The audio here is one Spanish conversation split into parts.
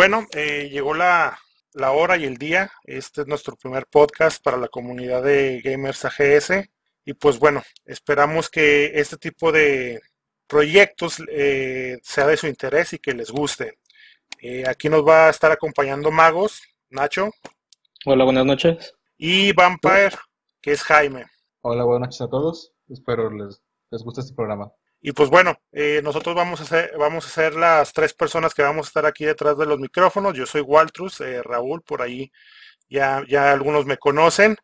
Bueno, eh, llegó la, hora y el día. Este es nuestro primer podcast para la comunidad de Gamers AGS. Y pues bueno, esperamos que este tipo de proyectos eh, sea de su interés y que les guste. Eh, aquí nos va a estar acompañando Magos, Nacho. Hola, buenas noches. Y Vampire, que es Jaime. Hola, buenas noches a todos. Espero les, les guste este programa. Y pues bueno, eh, nosotros vamos a, ser, vamos a ser las tres personas que vamos a estar aquí detrás de los micrófonos. Yo soy Waltrus, eh, Raúl, por ahí ya, ya algunos me conocen.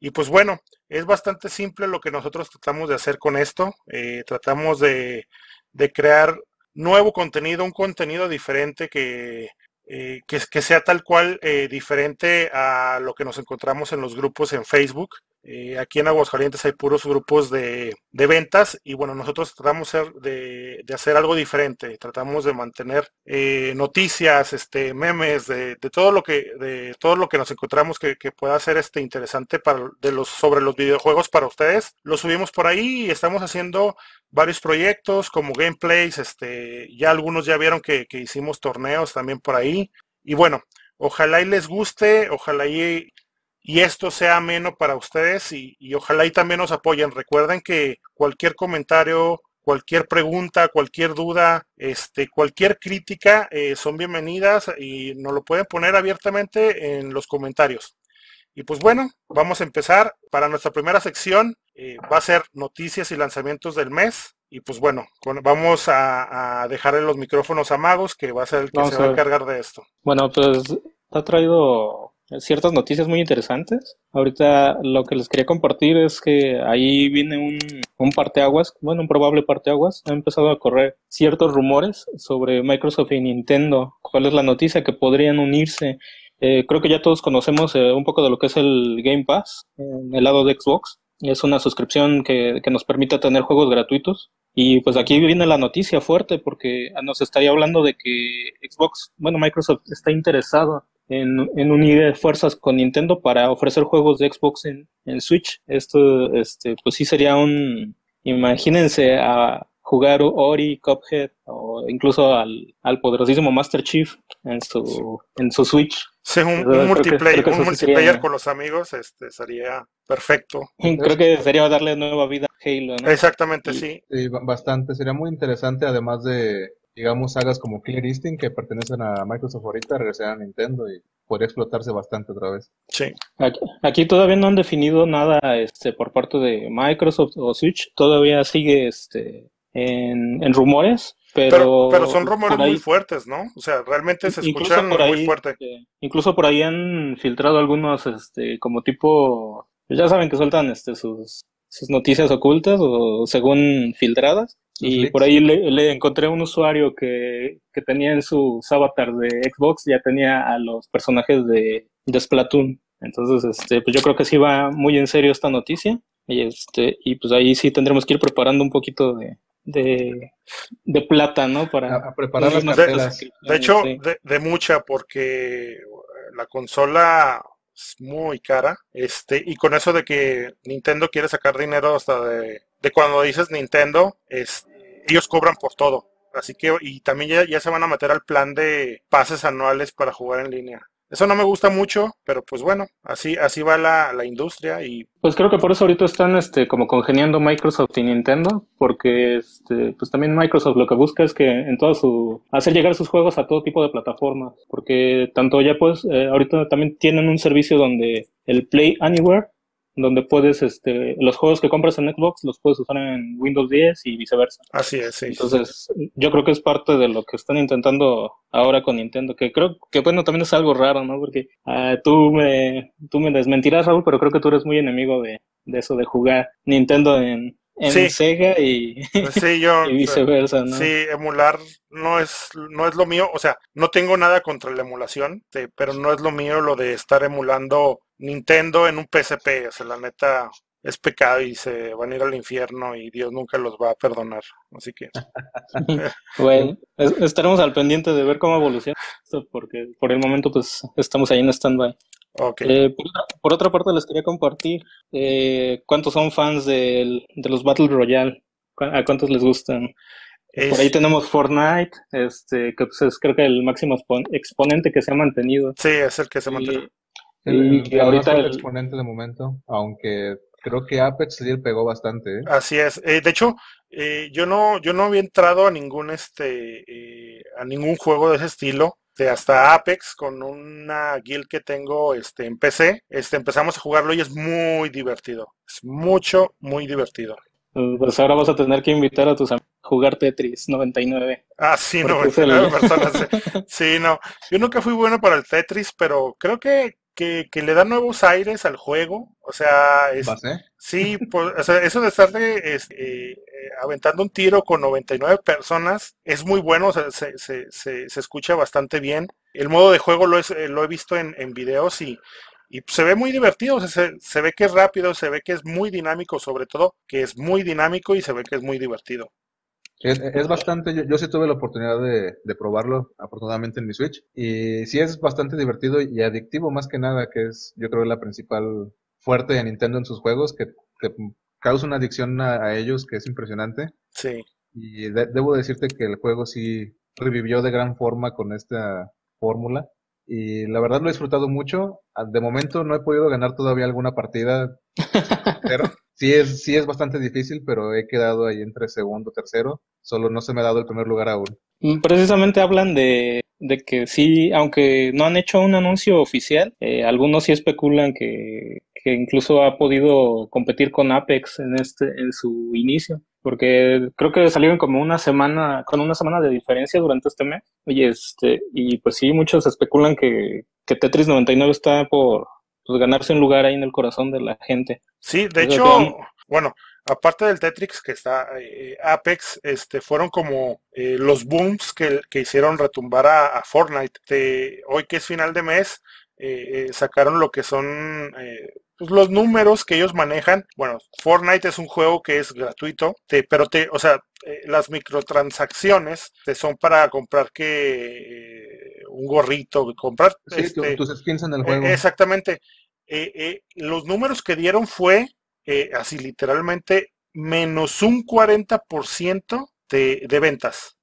Y pues bueno, es bastante simple lo que nosotros tratamos de hacer con esto. Eh, tratamos de, de, crear nuevo contenido, un contenido diferente que, que, que, sea tal cual diferente a lo que nos encontramos en los grupos en Facebook. Eh, aquí en Aguascalientes hay puros grupos de, ventas y bueno, nosotros tratamos de, hacer algo diferente, tratamos de mantener eh, noticias, este, memes, de, todo lo que, de todo lo que nos encontramos que, pueda ser este interesante para de los, sobre los videojuegos para ustedes. Lo subimos por ahí y estamos haciendo varios proyectos como gameplays, este, ya algunos ya vieron que, que hicimos torneos también por ahí. Y bueno, ojalá y les guste, ojalá y y esto sea ameno para ustedes y, ojalá y también nos apoyen. Recuerden que cualquier comentario, cualquier pregunta, cualquier duda, este, cualquier crítica eh, son bienvenidas y nos lo pueden poner abiertamente en los comentarios. Y pues bueno, vamos a empezar. Para nuestra primera sección eh, va a ser noticias y lanzamientos del mes. Y pues bueno, vamos a, dejarle los micrófonos a Magos, que va a ser el que se va a encargar de esto. Bueno, pues ha traído ciertas noticias muy interesantes. Ahorita lo que les quería compartir es que ahí viene un, un parteaguas, bueno, un probable parteaguas. Ha empezado a correr ciertos rumores sobre Microsoft y Nintendo. ¿Cuál es la noticia? Que podrían unirse. Eh, creo que ya todos conocemos eh, un poco de lo que es el Game Pass en el lado de Xbox. Es una suscripción que, que nos permite tener juegos gratuitos. Y pues aquí viene la noticia fuerte porque nos estaría hablando de que Xbox, bueno, Microsoft está interesado en, en, unir fuerzas con Nintendo para ofrecer juegos de Xbox en, en Switch. Esto, este, pues sí sería un, imagínense a jugar Ori, Cuphead o incluso al, al poderosísimo Master Chief en su, en su Switch. Sí, un, multiplayer, un multiplayer con los amigos este, sería perfecto. Creo que sería darle nueva vida a Halo. ¿no? Exactamente, sí. sí. Bastante, sería muy interesante además de digamos, sagas como Clear Instinct que pertenecen a Microsoft ahorita regresarán a Nintendo y podría explotarse bastante otra vez. Sí. Aquí, todavía no han definido nada este, por parte de Microsoft o Switch, todavía sigue este, en, rumores. Pero, pero, son rumores muy fuertes, ¿no? O sea, realmente se escuchan muy fuerte. Eh, incluso por ahí han filtrado algunos, este, como tipo, ya saben que sueltan este, sus, sus noticias ocultas o según filtradas. Y por ahí le, encontré un usuario que, tenía en su avatar de Xbox, ya tenía a los personajes de, de Splatoon. Entonces, este, pues yo creo que sí va muy en serio esta noticia. Y este, y pues ahí sí tendremos que ir preparando un poquito de, de, plata, ¿no? Para preparar las de, de hecho, de, de, mucha, porque la consola es muy cara. Este, y con eso de que Nintendo quiere sacar dinero hasta de de cuando dices Nintendo, es, ellos cobran por todo. Así que, y también ya, ya se van a meter al plan de pases anuales para jugar en línea. Eso no me gusta mucho, pero pues bueno, así, así va la, la, industria y... Pues creo que por eso ahorita están este, como congeniando Microsoft y Nintendo, porque este, pues también Microsoft lo que busca es que en todo su... hacer llegar sus juegos a todo tipo de plataformas, porque tanto ya pues eh, ahorita también tienen un servicio donde el Play Anywhere donde puedes, este, los juegos que compras en Xbox los puedes usar en Windows 10 y viceversa. Así es, sí. Entonces, yo creo que es parte de lo que están intentando ahora con Nintendo, que creo que, bueno, también es algo raro, ¿no? Porque uh, tú, me, tú me desmentirás, Raúl, pero creo que tú eres muy enemigo de, de eso, de jugar Nintendo en, en Sega y, sí, yo, y viceversa, ¿no? Sí, emular no es, no es lo mío, o sea, no tengo nada contra la emulación, pero no es lo mío lo de estar emulando Nintendo en un PSP, o sea, la neta es pecado y se van a ir al infierno y Dios nunca los va a perdonar. Así que. bueno, estaremos al pendiente de ver cómo evoluciona esto, porque por el momento, pues estamos ahí en stand-by. Okay. Eh, por, otra parte, les quería compartir eh, cuántos son fans de los Battle Royale. ¿A cuántos les gustan? Por ahí tenemos Fortnite, este, que pues, es creo que el máximo exponente que se ha mantenido. Sí, es el que se ha mantenido. Y, ahorita el exponente de momento, aunque creo que Apex sí pegó bastante. ¿eh? Así es. Eh, de hecho, eh, yo no, yo no había entrado a ningún este, a ningún juego de ese estilo. De hasta Apex con una guild que tengo este, en PC. Este, empezamos a jugarlo y es muy divertido. Es mucho, muy divertido. Pues ahora vas a tener que invitar a tus amigos a jugar Tetris 99. Ah, sí, 99 personas. Sí, no. Yo nunca fui bueno para el Tetris, pero creo que que, le da nuevos aires al juego. O sea, es, sí, pues, eso de estar de, eh, aventando un tiro con 99 personas es muy bueno, se, se, se, escucha bastante bien. El modo de juego lo, es, eh, lo he visto en, en videos y, y se ve muy divertido, se, se, ve que es rápido, se ve que es muy dinámico, sobre todo que es muy dinámico y se ve que es muy divertido. Es, bastante, yo, sí tuve la oportunidad de, probarlo, afortunadamente en mi Switch, y sí es bastante divertido y adictivo más que nada, que es yo creo la principal fuerte de Nintendo en sus juegos, que, causa una adicción a, ellos que es impresionante. Sí. Y debo decirte que el juego sí revivió de gran forma con esta fórmula. Y la verdad lo he disfrutado mucho. De momento no he podido ganar todavía alguna partida, pero sí es, sí es bastante difícil, pero he quedado ahí entre segundo, tercero. Solo no se me ha dado el primer lugar aún. Mm, precisamente hablan de, de que sí, aunque no han hecho un anuncio oficial, eh, algunos sí especulan que, que incluso ha podido competir con Apex en este en su inicio porque creo que salieron como una semana, con una semana de diferencia durante este mes. Y este, y pues sí, muchos especulan que, que Tetris 99 está por pues, ganarse un lugar ahí en el corazón de la gente. Sí, de hecho, bueno, aparte del Tetris que está eh, Apex, este, fueron como eh, los booms que, que, hicieron retumbar a, Fortnite. hoy que es final de mes, eh, sacaron lo que son pues, los números que ellos manejan, bueno, Fortnite es un juego que es gratuito, pero te, o sea, eh, las microtransacciones te son para comprar que eh, un gorrito, comprar este, tus skins en el juego. exactamente. Eh, los números que dieron fue así literalmente menos un 40% de, de ventas.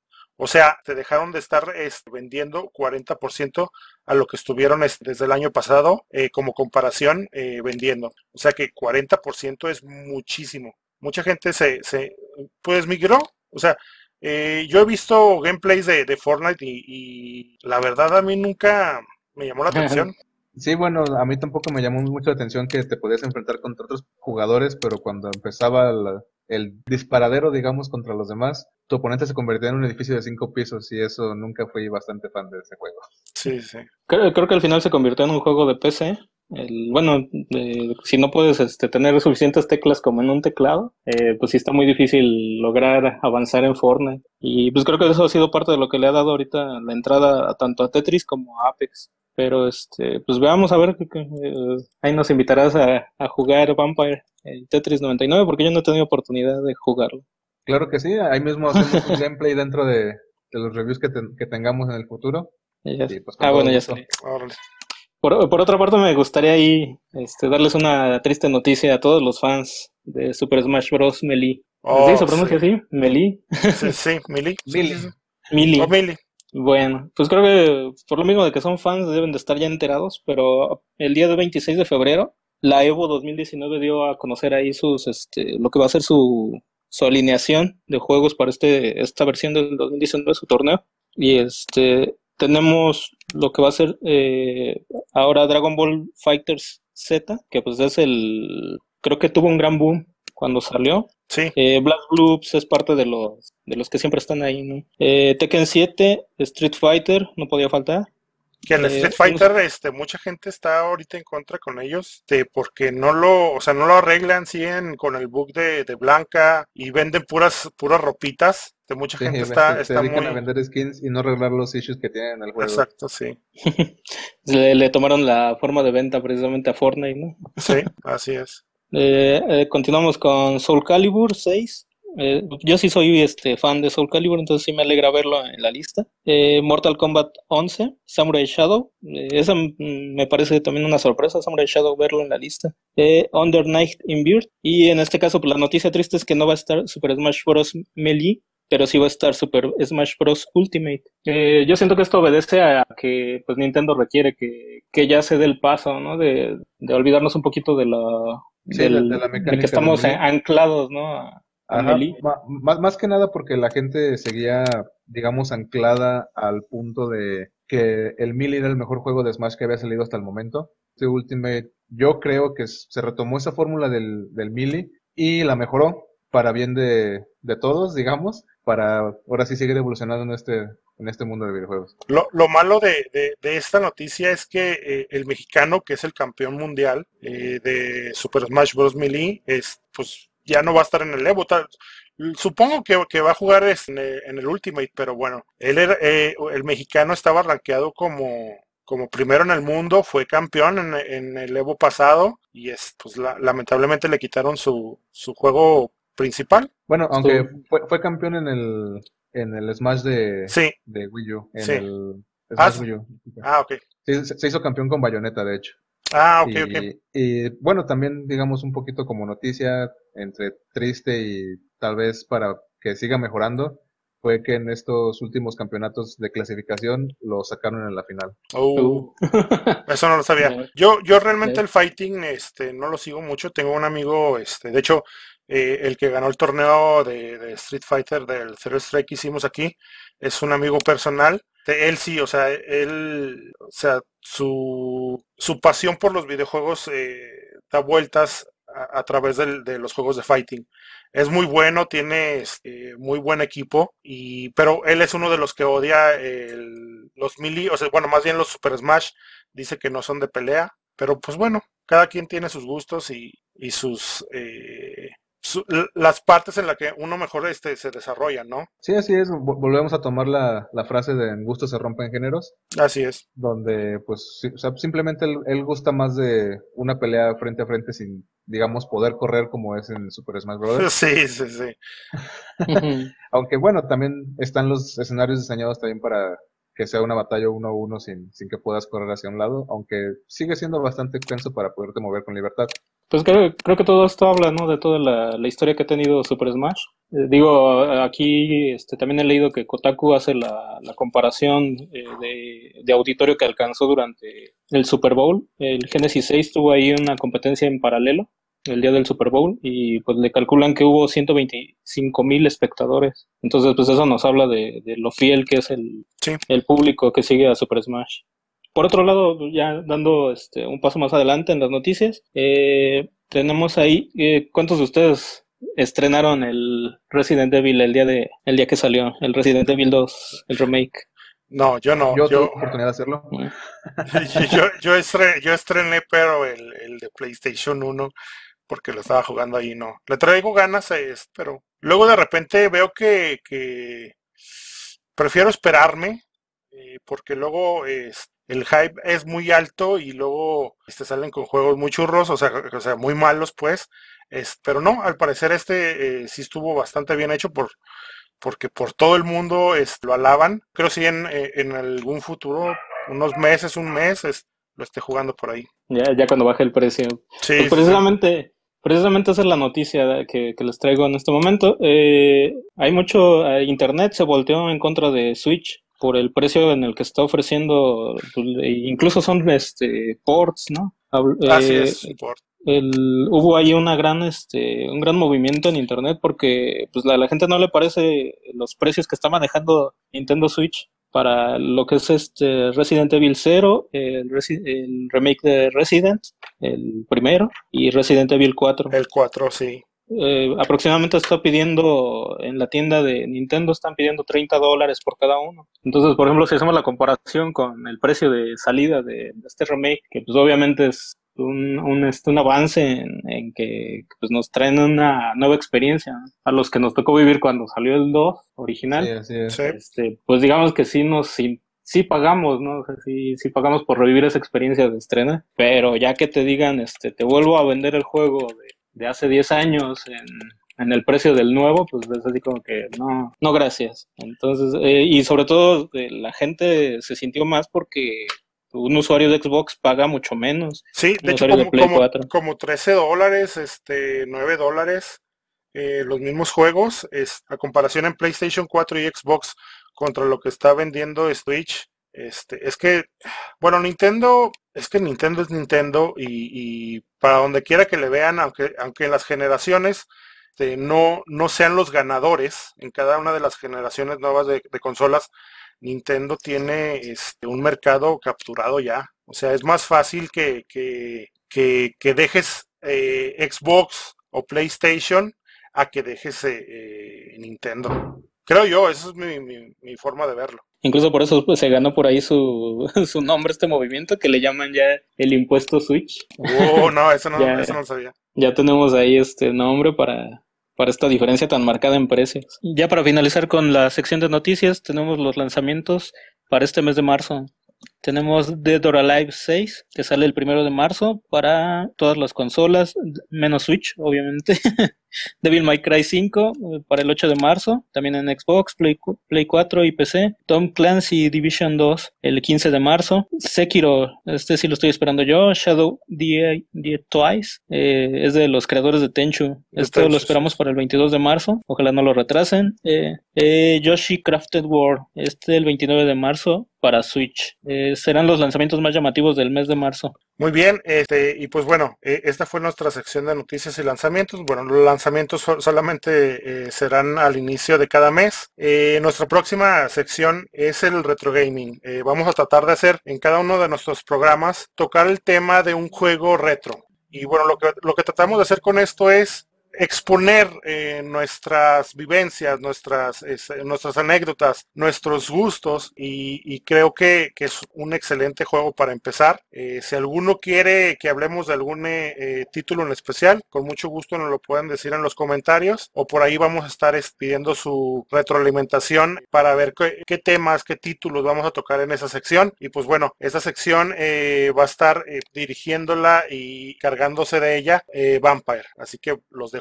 O sea, te dejaron de estar este, vendiendo 40% a lo que estuvieron desde el año pasado eh, como comparación eh, vendiendo. O sea que 40% es muchísimo. Mucha gente se, se pues migró. O sea, eh, yo he visto gameplays de, de Fortnite y, y, la verdad a mí nunca me llamó la atención. Sí, bueno, a mí tampoco me llamó mucho la atención que te podías enfrentar contra otros jugadores, pero cuando empezaba la, el disparadero, digamos, contra los demás, tu oponente se convertía en un edificio de cinco pisos y eso nunca fui bastante fan de ese juego. Sí, sí. Creo, creo que al final se convirtió en un juego de PC. El, bueno, si no puedes este, tener suficientes teclas como en un teclado, eh, pues sí está muy difícil lograr avanzar en Fortnite. Y pues creo que eso ha sido parte de lo que le ha dado ahorita la entrada tanto a Tetris como a Apex. Pero este, pues veamos a ver, eh, ahí nos invitarás a, a jugar Vampire el Tetris 99 porque yo no he tenido oportunidad de jugarlo. Claro que sí, ahí mismo hacemos un gameplay dentro de, los reviews que, que, tengamos en el futuro. Pues, ah, bueno, ya sé. Por, por, otra parte, me gustaría ahí este, darles una triste noticia a todos los fans de Super Smash Bros. Melee. Oh, ¿Sí se pronuncia así? ¿Melee? Sí, sí, Melee. Melee. Bueno, pues creo que por lo mismo de que son fans deben de estar ya enterados, pero el día del 26 de febrero la Evo 2019 dio a conocer ahí sus, este, lo que va a ser su, su alineación de juegos para este, esta versión del 2019 su torneo. Y este, tenemos lo que va a ser eh, ahora Dragon Ball Fighters Z, que pues es el, creo que tuvo un gran boom cuando salió. Sí. Eh, Black Bloops es parte de los, de los que siempre están ahí, ¿no? Eh, Tekken 7, Street Fighter, no podía faltar. Que en Street Fighter, este, mucha gente está ahorita en contra con ellos, de porque no lo, o sea, no lo arreglan, siguen con el bug de, Blanca y venden puras, puras ropitas. De mucha gente está, se, está muy... a vender skins y no arreglar los issues que tienen en el juego. Exacto, sí. le, tomaron la forma de venta precisamente a Fortnite, ¿no? sí, así es. Eh, eh, continuamos con Soul Calibur 6. Eh, yo sí soy este fan de Soul Calibur, entonces sí me alegra verlo en la lista. Mortal Kombat 11, Samurai Shadow, esa me parece también una sorpresa, Samurai Shadow verlo en la lista. Under Night in y en este caso pues, la noticia triste es que no va a estar Super Smash Bros. Melee, pero sí va a estar Super Smash Bros. Ultimate. Yo siento que esto obedece a que pues Nintendo requiere que, que ya se dé el paso, ¿no? De, de olvidarnos un poquito de la, Sí, del- de la de mecánica que estamos anclados, ¿no? A, Ajá, más, más que nada porque la gente seguía, digamos, anclada al punto de que el Melee era el mejor juego de Smash que había salido hasta el momento. Este Ultimate, yo creo que se retomó esa fórmula del, del Melee y la mejoró para bien de, de todos, digamos, para ahora sí seguir evolucionando en este, en este mundo de videojuegos. Lo, lo malo de, de- de esta noticia es que eh, el mexicano, que es el campeón mundial eh, de Super Smash Bros. Melee, es, pues ya no va a estar en el Evo. tal- Supongo que, que va a jugar es- en el, en el Ultimate, pero bueno, él era, eh, el mexicano estaba rankeado como, como primero en el mundo, fue campeón en, en el Evo pasado y es, pues la- lamentablemente le quitaron su, su juego principal. Bueno, aunque fue, fue campeón en el, en el Smash de, Sí, de Wii U, en Sí. el Ah, Smash sí. Wii U. ah, ok. Se, se hizo campeón con Bayonetta, de hecho. Ah, ok, y, ok. y, bueno, también digamos un poquito como noticia, entre triste y tal vez para que siga mejorando, fue que en estos últimos campeonatos de clasificación lo sacaron en la final. Uh. Eso no lo sabía. Yo, yo realmente el fighting, este, no lo sigo mucho. Tengo un amigo, este, de hecho, eh, el que ganó el torneo de, Street Fighter del Zero Strike que hicimos aquí, es un amigo personal. Él sí, o sea, él, o sea, su, su pasión por los videojuegos eh, da vueltas a, través de los juegos de fighting. Es muy bueno, tiene este, muy buen equipo, y, pero él es uno de los que odia los melee, o sea, bueno, más bien los Super Smash, dice que no son de pelea, pero pues bueno, cada quien tiene sus gustos y, y sus eh, su- las partes en las que uno mejor este, se desarrolla, ¿no? Sí, así es, vo- volvemos a tomar la, la frase de en gusto se rompen géneros, Así es. donde pues sí, o sea, simplemente él, él gusta más de una pelea frente a frente sin, digamos, poder correr como es en Super Smash Bros. Sí, sí, sí. Aunque bueno, también están los escenarios diseñados también para que sea una batalla uno a uno sin, sin que puedas correr hacia un lado, aunque sigue siendo bastante extenso para poderte mover con libertad. Pues creo, creo que todo esto habla, ¿no? De toda la, la historia que ha tenido Super Smash. Eh, digo, aquí este, también he leído que Kotaku hace la, la comparación eh, de, de auditorio que alcanzó durante el Super Bowl. El Genesis 6 tuvo ahí una competencia en paralelo el día del Super Bowl y pues le calculan que hubo 125 mil espectadores. Entonces, pues eso nos habla de, de lo fiel que es el, Sí. el público que sigue a Super Smash. Por otro lado, ya dando este, un paso más adelante en las noticias, eh, tenemos ahí, eh, ¿cuántos de ustedes estrenaron el Resident Evil el día de el día que salió, el Resident Evil 2, el remake? No, yo no. Yo tuve Yo, oportunidad de hacerlo. yo, yo, estre- yo estrené, pero el, el de PlayStation 1, porque lo estaba jugando ahí, no. Le traigo ganas a este, pero luego de repente veo que, que prefiero esperarme, eh, porque luego es- el hype es muy alto y luego este, salen con juegos muy churros, o sea, o sea muy malos, pues. Es, pero no, al parecer este eh, sí estuvo bastante bien hecho por, porque por todo el mundo es, lo alaban. Creo sí en, eh, en algún futuro, unos meses, un mes, es- lo esté jugando por ahí. Ya, ya cuando baje el precio. Sí, Pues sí. precisamente, precisamente esa es la noticia que, que les traigo en este momento. Eh, hay mucho, eh, Internet se volteó en contra de Switch por el precio en el que está ofreciendo, pues, e incluso son este ports, ¿no? Así eh, es. el, hubo ahí una gran, este, un gran movimiento en internet porque pues la gente no le parece los precios que está manejando Nintendo Switch para lo que es este Resident Evil 0, el, Resi- el remake de Resident, el primero, y Resident Evil 4. El 4, sí. Eh, aproximadamente está pidiendo en la tienda de Nintendo, están pidiendo 30 dólares por cada uno. Entonces, por ejemplo, si hacemos la comparación con el precio de salida de, de este remake, que pues obviamente es un, un, este, un avance en, en que pues, nos traen una nueva experiencia ¿no? a los que nos tocó vivir cuando salió el 2 original. Sí, así es. Este, pues digamos que sí nos sí, sí pagamos, ¿no? O sea, sí, sí pagamos por revivir esa experiencia de estreno, pero ya que te digan, este, te vuelvo a vender el juego de, de hace 10 años en, en el precio del nuevo, pues es así como que no, no gracias. Entonces, eh, y sobre todo eh, la gente se sintió más porque un usuario de Xbox paga mucho menos. Sí, de Un hecho de como, Play como, 4. como 13 dólares, este, 9 dólares. eh, los mismos juegos, es, a comparación en PlayStation 4 y Xbox contra lo que está vendiendo Switch, este, es que, bueno, Nintendo, es que Nintendo es Nintendo y, para donde quiera que le vean, aunque, aunque en las generaciones este, no, no sean los ganadores en cada una de las generaciones nuevas de, consolas, Nintendo tiene este, un mercado capturado ya. O sea, es más fácil que, que, que, dejes eh, Xbox o PlayStation a que dejes eh, eh, Nintendo. Creo yo, esa es mi, mi, forma de verlo. Incluso por eso pues, se ganó por ahí su, su nombre este movimiento que le llaman ya el impuesto Switch. Oh, no, eso no, eso no sabía. Ya tenemos ahí este nombre para, para esta diferencia tan marcada en precios. Ya para finalizar con la sección de noticias, tenemos los lanzamientos para este mes de marzo. Tenemos Dead or Alive 6, que sale el primero de marzo para todas las consolas, menos Switch, obviamente. Devil May Cry 5 eh, para el 8 de marzo, también en Xbox, Play, Play 4 y PC. Tom Clancy Division 2 el 15 de marzo. Sekiro, este sí lo estoy esperando yo. Shadow Die, Twice, eh, es de los creadores de Tenchu. Este lo esperamos para el 22 de marzo, ojalá no lo retrasen. Eh, Yoshi Crafted World, este el 29 de marzo para Switch. serán los lanzamientos más llamativos del mes de marzo. Muy bien, este, y pues bueno, eh, esta fue nuestra sección de noticias y lanzamientos. Bueno, los lanzamientos solamente eh, serán al inicio de cada mes. Eh, nuestra próxima sección es el retro gaming. vamos a tratar de hacer en cada uno de nuestros programas tocar el tema de un juego retro. Y bueno, lo que, lo que tratamos de hacer con esto es exponer eh, nuestras vivencias, nuestras, nuestras anécdotas, nuestros gustos y, creo que, es un excelente juego para empezar. Eh, si alguno quiere que hablemos de algún eh, título en especial, con mucho gusto nos lo pueden decir en los comentarios o por ahí vamos a estar pidiendo su retroalimentación para ver qué, qué, temas, qué títulos vamos a tocar en esa sección. Y pues bueno, esa sección va a estar dirigiéndola y cargándose de ella Vampire. Así que los dejo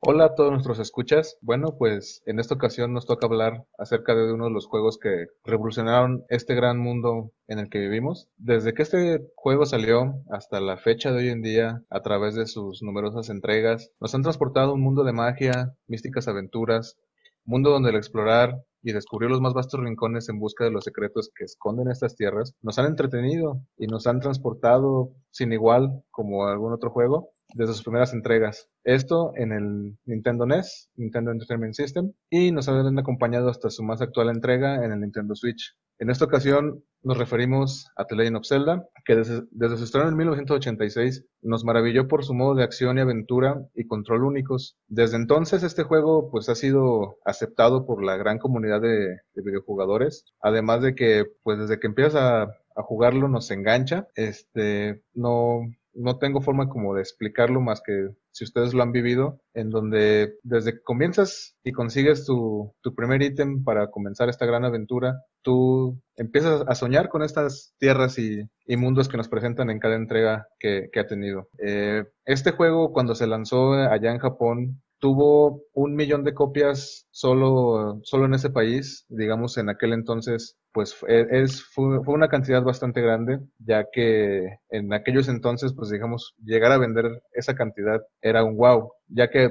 Hola a todos nuestros escuchas. Bueno, pues en esta ocasión nos toca hablar acerca de uno de los juegos que revolucionaron este gran mundo en el que vivimos. Desde que este juego salió hasta la fecha de hoy en día, a través de sus numerosas entregas, nos han transportado a un mundo de magia, místicas aventuras, mundo donde el explorar y descubrir los más vastos rincones en busca de los secretos que esconden estas tierras, nos han entretenido y nos han transportado sin igual como algún otro juego desde sus primeras entregas. Esto en el Nintendo NES, Nintendo Entertainment System, y nos han acompañado hasta su más actual entrega en el Nintendo Switch. En esta ocasión nos referimos a The Legend of Zelda, que desde, su estreno en 1986 nos maravilló por su modo de acción y aventura y control únicos. Desde entonces este juego pues ha sido aceptado por la gran comunidad de, de videojugadores, además de que pues desde que empiezas a, a jugarlo nos engancha, este no no tengo forma como de explicarlo más que si ustedes lo han vivido, en donde desde que comienzas y consigues tu, tu primer ítem para comenzar esta gran aventura, tú empiezas a soñar con estas tierras y, mundos que nos presentan en cada entrega que, ha tenido. Eh, este juego cuando se lanzó allá en Japón tuvo un millón de copias solo, solo en ese país, digamos en aquel entonces pues es, fue, una cantidad bastante grande, ya que en aquellos entonces, pues digamos, llegar a vender esa cantidad era un wow, ya que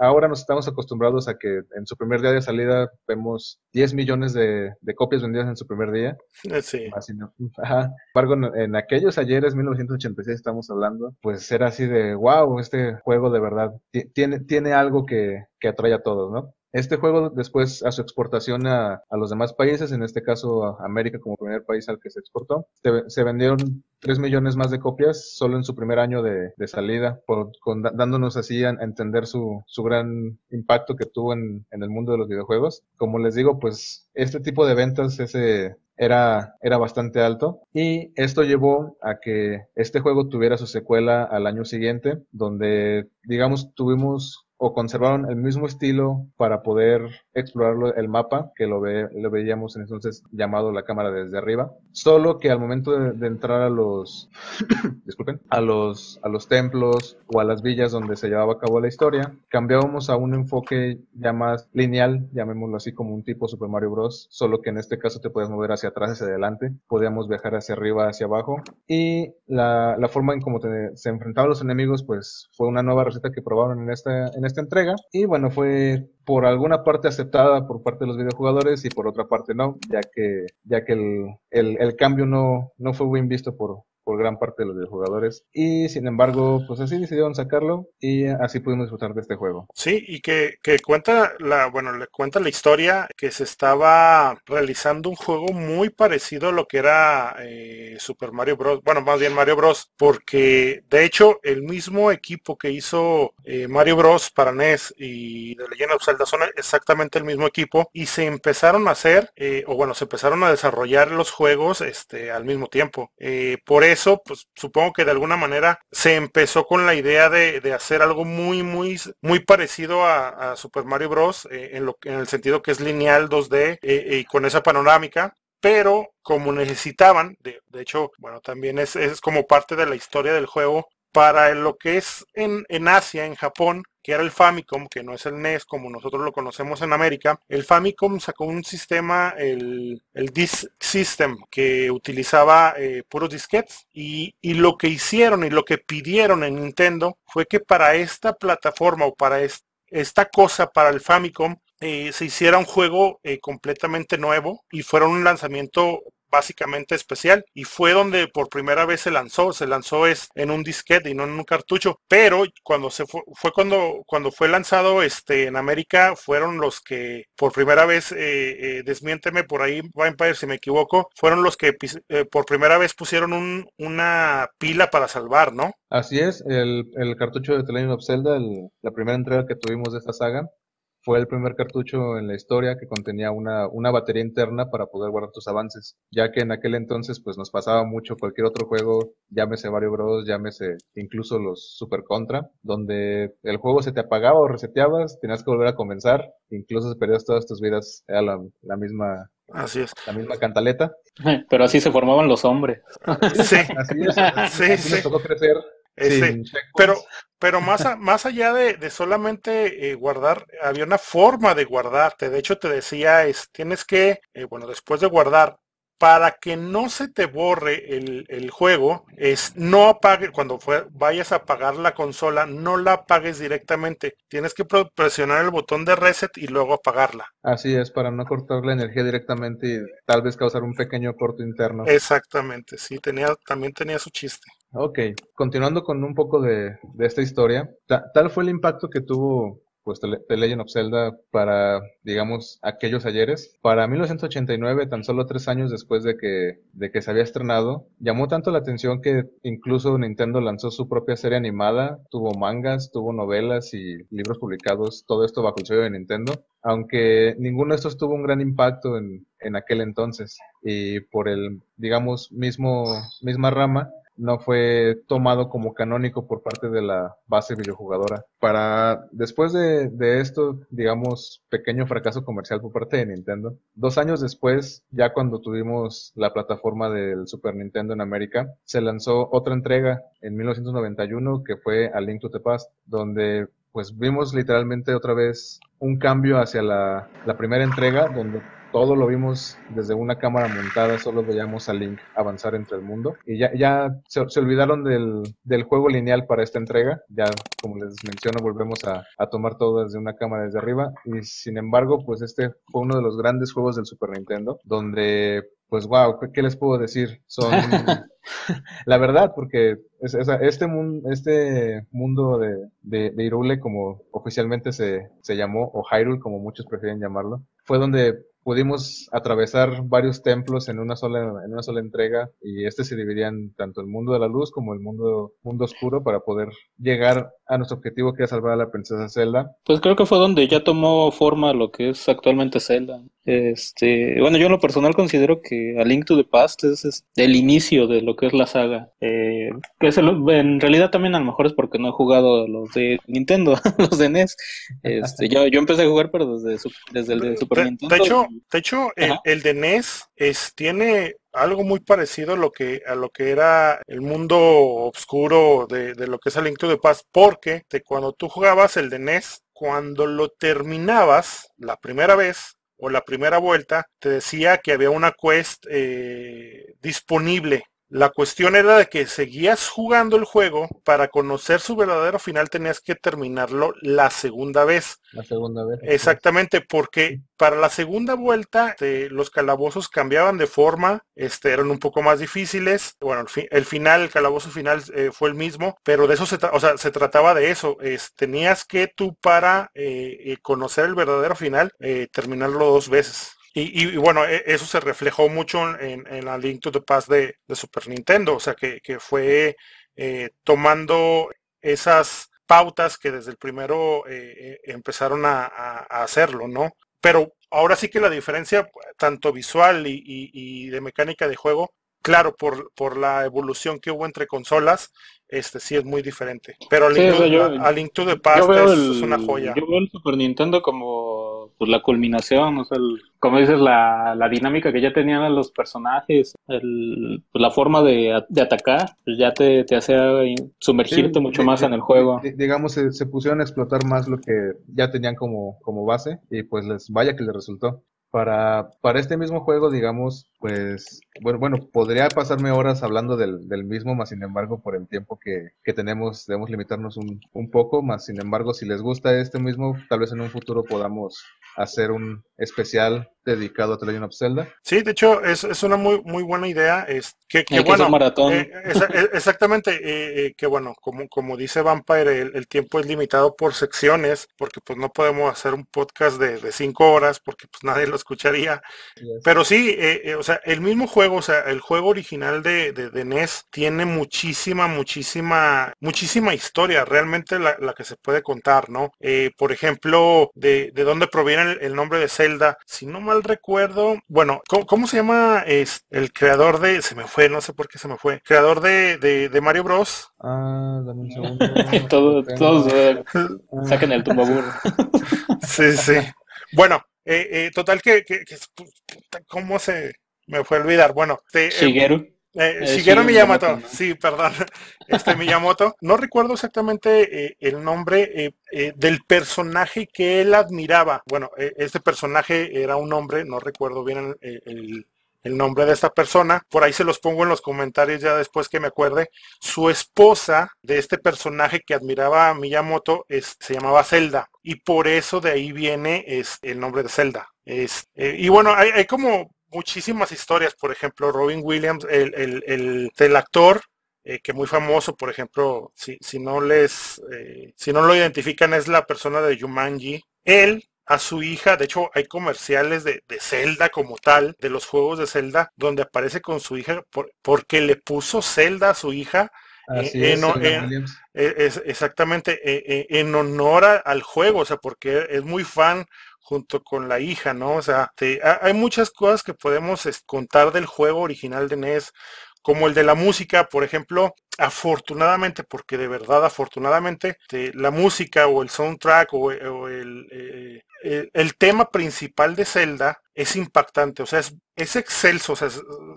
ahora nos estamos acostumbrados a que en su primer día de salida vemos 10 millones de, copias vendidas en su primer día. Eh, sí. Así, ¿no? Ajá. embargo, en, aquellos ayeres, 1986 estamos hablando, pues era así de wow, este juego de verdad tiene, tiene algo que, que atrae a todos, ¿no? Este juego después a su exportación a, los demás países, en este caso a América como primer país al que se exportó, se, vendieron 3 millones más de copias solo en su primer año de, salida, dándonos así a, entender su, gran impacto que tuvo en, el mundo de los videojuegos. Como les digo, pues este tipo de ventas ese, era, era bastante alto y esto llevó a que este juego tuviera su secuela al año siguiente, donde digamos tuvimos o conservaron el mismo estilo para poder explorar el mapa, que lo, ve, lo veíamos entonces llamado la cámara desde arriba. Solo que al momento de, entrar a los, disculpen, a los, a los templos o a las villas donde se llevaba a cabo la historia, cambiábamos a un enfoque ya más lineal, llamémoslo así como un tipo Super Mario Bros. Solo que en este caso te puedes mover hacia atrás, hacia adelante, podíamos viajar hacia arriba, hacia abajo. Y la, la forma en cómo se enfrentaban los enemigos, pues fue una nueva receta que probaron en esta, en esta entrega. Y bueno, fue por alguna parte aceptada por parte de los videojugadores y por otra parte no, ya que, ya que el, el, el cambio no, no fue bien visto por, por gran parte de los jugadores y sin embargo pues así decidieron sacarlo y así pudimos disfrutar de este juego. Sí, y que, cuenta la, bueno, le cuenta la historia que se estaba realizando un juego muy parecido a lo que era eh, Super Mario Bros. Bueno, más bien Mario Bros. Porque de hecho el mismo equipo que hizo eh, Mario Bros. para NES y de Legend of Zelda son exactamente el mismo equipo y se empezaron a hacer, eh, o bueno, se empezaron a desarrollar los juegos este, al mismo tiempo. por eso eso, pues supongo que de alguna manera se empezó con la idea de, hacer algo muy, muy, muy parecido a, Super Mario Bros. Eh, en, lo, en el sentido que es lineal 2D eh, y con esa panorámica pero como necesitaban, de, de, hecho, bueno, también es, es como parte de la historia del juego, para lo que es en, en, Asia, en Japón, que era el Famicom, que no es el NES como nosotros lo conocemos en América, el Famicom sacó un sistema, el, el Disk System, que utilizaba eh, puros disquetes. Y, y, lo que hicieron y lo que pidieron en Nintendo fue que para esta plataforma o para esta cosa, para el Famicom, eh, se hiciera un juego eh, completamente nuevo y fuera un lanzamiento básicamente especial y fue donde por primera vez se lanzó, se lanzó es en un disquete y no en un cartucho, pero cuando se fue, fue cuando cuando fue lanzado este en América fueron los que por primera vez eh, eh desmiénteme por ahí Vampire si me equivoco, fueron los que eh, por primera vez pusieron un, una pila para salvar, ¿no? Así es, el, el cartucho de The Legend of Zelda, la primera entrega que tuvimos de esta saga, fue el primer cartucho en la historia que contenía una, una batería interna para poder guardar tus avances, ya que en aquel entonces pues nos pasaba mucho cualquier otro juego, llámese Mario Bros, llámese incluso los Super Contra, donde el juego se te apagaba o reseteabas, tenías que volver a comenzar, incluso si perdías todas tus vidas, era la, la misma Así es. La misma cantaleta. Pero así se formaban los hombres. Sí, así es. Sí, sí. tocó crecer este, pero, pero más, más allá de, solamente eh, guardar, había una forma de guardarte. De hecho, te decía, es, tienes que, eh, bueno, después de guardar, para que no se te borre el, juego, es no apague, cuando vayas a apagar la consola, no la apagues directamente. Tienes que presionar el botón de reset y luego apagarla. Así es, para no cortar la energía directamente y tal vez causar un pequeño corto interno. Exactamente, sí, tenía, también tenía su chiste. Ok, continuando con un poco de, de esta historia, tal fue el impacto que tuvo pues The Legend of Zelda para, digamos, aquellos ayeres. Para 1989, tan solo tres años después de que, de que se había estrenado, llamó tanto la atención que incluso Nintendo lanzó su propia serie animada, tuvo mangas, tuvo novelas y libros publicados, todo esto bajo el sello de Nintendo, aunque ninguno de estos tuvo un gran impacto en, en aquel entonces. Y por el, digamos, mismo, misma rama, no fue tomado como canónico por parte de la base videojugadora. Para después de, esto, digamos, pequeño fracaso comercial por parte de Nintendo, dos años después, ya cuando tuvimos la plataforma del Super Nintendo en América, se lanzó otra entrega en 1991 que fue A Link to the Past, donde pues vimos literalmente otra vez un cambio hacia la, la primera entrega, donde todo lo vimos desde una cámara montada, solo veíamos a Link avanzar entre el mundo. Y ya, ya se, olvidaron del, del, juego lineal para esta entrega. Ya, como les menciono, volvemos a, a, tomar todo desde una cámara desde arriba. Y sin embargo, pues este fue uno de los grandes juegos del Super Nintendo, donde pues wow, ¿qué les puedo decir? Son la verdad, porque este, mundo, este mundo de, de, de, Irule, como oficialmente se, se llamó, o Hyrule, como muchos prefieren llamarlo, fue donde pudimos atravesar varios templos en una sola en una sola entrega y este se dividía en tanto el mundo de la luz como el mundo mundo oscuro para poder llegar a nuestro objetivo que es salvar a la princesa Zelda. Pues creo que fue donde ya tomó forma lo que es actualmente Zelda. Este, bueno, yo en lo personal considero que A Link to the Past es, el inicio de lo que es la saga. Eh, que es en realidad también a lo mejor es porque no he jugado los de Nintendo, los de NES. Este, yo, yo empecé a jugar pero desde, desde el de Super Nintendo. De hecho, de hecho el, de NES es, tiene algo muy parecido a lo que a lo que era el mundo oscuro de, de lo que es A Link to the Past, porque cuando tú jugabas el de NES, cuando lo terminabas la primera vez, o la primera vuelta, te decía que había una quest eh, disponible La cuestión era de que seguías jugando el juego, para conocer su verdadero final tenías que terminarlo la segunda vez. La segunda vez. Exactamente, porque para la segunda vuelta este, los calabozos cambiaban de forma, este, eran un poco más difíciles. Bueno, el, final, el calabozo final eh, fue el mismo, pero de eso se, o sea, se trataba de eso. Es, tenías que tú para eh, eh, conocer el verdadero final, terminarlo dos veces. Y, bueno, e, eso se reflejó mucho en, la Link to the Past de, Super Nintendo, o sea, que, fue eh, tomando esas pautas que desde el primero eh, eh, empezaron a, hacerlo, ¿no? Pero ahora sí que la diferencia, tanto visual y, de mecánica de juego, claro, por, por la evolución que hubo entre consolas, este sí es muy diferente. Pero a Link, to, the Past es, una joya. Yo veo el Super Nintendo como pues, la culminación, o sea, como dices, la, la, dinámica que ya tenían los personajes, el, pues, la forma de, de atacar, pues ya te, te hace sumergirte mucho más en el juego. Digamos, se, se, pusieron a explotar más lo que ya tenían como, como base y pues les vaya que les resultó. Para, para este mismo juego, digamos, pues, bueno, bueno, podría pasarme horas hablando del, del mismo, más sin embargo, por el tiempo que, que tenemos, debemos limitarnos un, un, poco, más sin embargo, si les gusta este mismo, tal vez en un futuro podamos hacer un especial dedicado a The Legend of Zelda. Sí, de hecho, es, es una muy muy buena idea. Es que, que bueno, maratón. Eh, eh, exactamente, eh, que bueno, como, como dice Vampire, el, tiempo es limitado por secciones, porque pues no podemos hacer un podcast de, de cinco horas, porque pues nadie lo escucharía. Pero sí, o sea, el mismo juego, o sea, el juego original de, de, NES tiene muchísima, muchísima, muchísima historia, realmente la, la que se puede contar, ¿no? por ejemplo, de, de dónde proviene el, el nombre de Zelda, si no mal recuerdo, bueno, ¿cómo, se llama es el creador de, se me fue, no sé por qué se me fue, creador de, de, Mario Bros? Ah, dame un segundo. todos eh, saquen el tumbabur. sí, sí. Bueno, eh, eh, total que, que, ¿cómo se me fue a olvidar? Bueno, te, Shigeru. Eh, Shigeru Miyamoto, sí, perdón, este Miyamoto. No recuerdo exactamente eh, el nombre eh, eh, del personaje que él admiraba. Bueno, este personaje era un hombre, no recuerdo bien el, nombre de esta persona. Por ahí se los pongo en los comentarios ya después que me acuerde. Su esposa de este personaje que admiraba a Miyamoto se llamaba Zelda. Y por eso de ahí viene es, el nombre de Zelda. Es, y bueno, hay, hay como muchísimas historias, por ejemplo, Robin Williams, el, el, el, actor, eh, que muy famoso, por ejemplo, si, si no les, eh, si no lo identifican, es la persona de Jumanji. Él a su hija, de hecho hay comerciales de, de Zelda como tal, de los juegos de Zelda, donde aparece con su hija porque le puso Zelda a su hija. Eh, es, exactamente, en honor al juego, o sea, porque es muy fan junto con la hija, ¿no? O sea, hay muchas cosas que podemos contar del juego original de NES, como el de la música, por ejemplo, afortunadamente, porque de verdad afortunadamente, la música o el soundtrack o, eh, el, tema principal de Zelda es impactante, o sea, es, es excelso, o sea,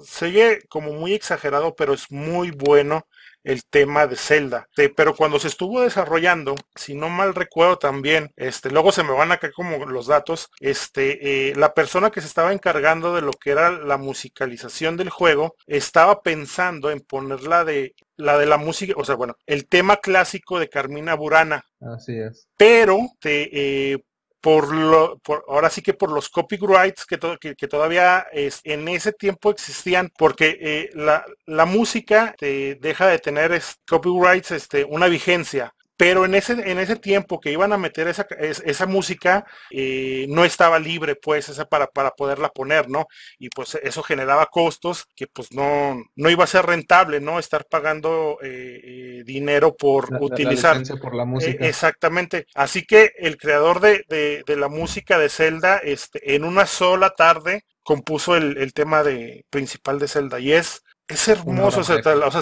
se oye como muy exagerado, pero es muy bueno el tema de Zelda. pero cuando se estuvo desarrollando, si no mal recuerdo también, este, luego se me van a caer como los datos, este, eh, la persona que se estaba encargando de lo que era la musicalización del juego, estaba pensando en ponerla de la de la música, o sea, bueno, el tema clásico de Carmina Burana. Así es. Pero te, eh, por lo, ahora sí que por los copyrights que, que, todavía es, en ese tiempo existían, porque eh, la, la, música te deja de tener copyrights este, una vigencia pero en ese, en ese tiempo que iban a meter esa, esa música, eh, no estaba libre, pues, esa para, para poderla poner, ¿no? Y pues eso generaba costos que pues no, no iba a ser rentable, ¿no? Estar pagando eh, eh, dinero por utilizar. por la música. exactamente. Así que el creador de, de, la música de Zelda, este, en una sola tarde, compuso el, el tema de, principal de Zelda. Y es, es hermoso, o sea,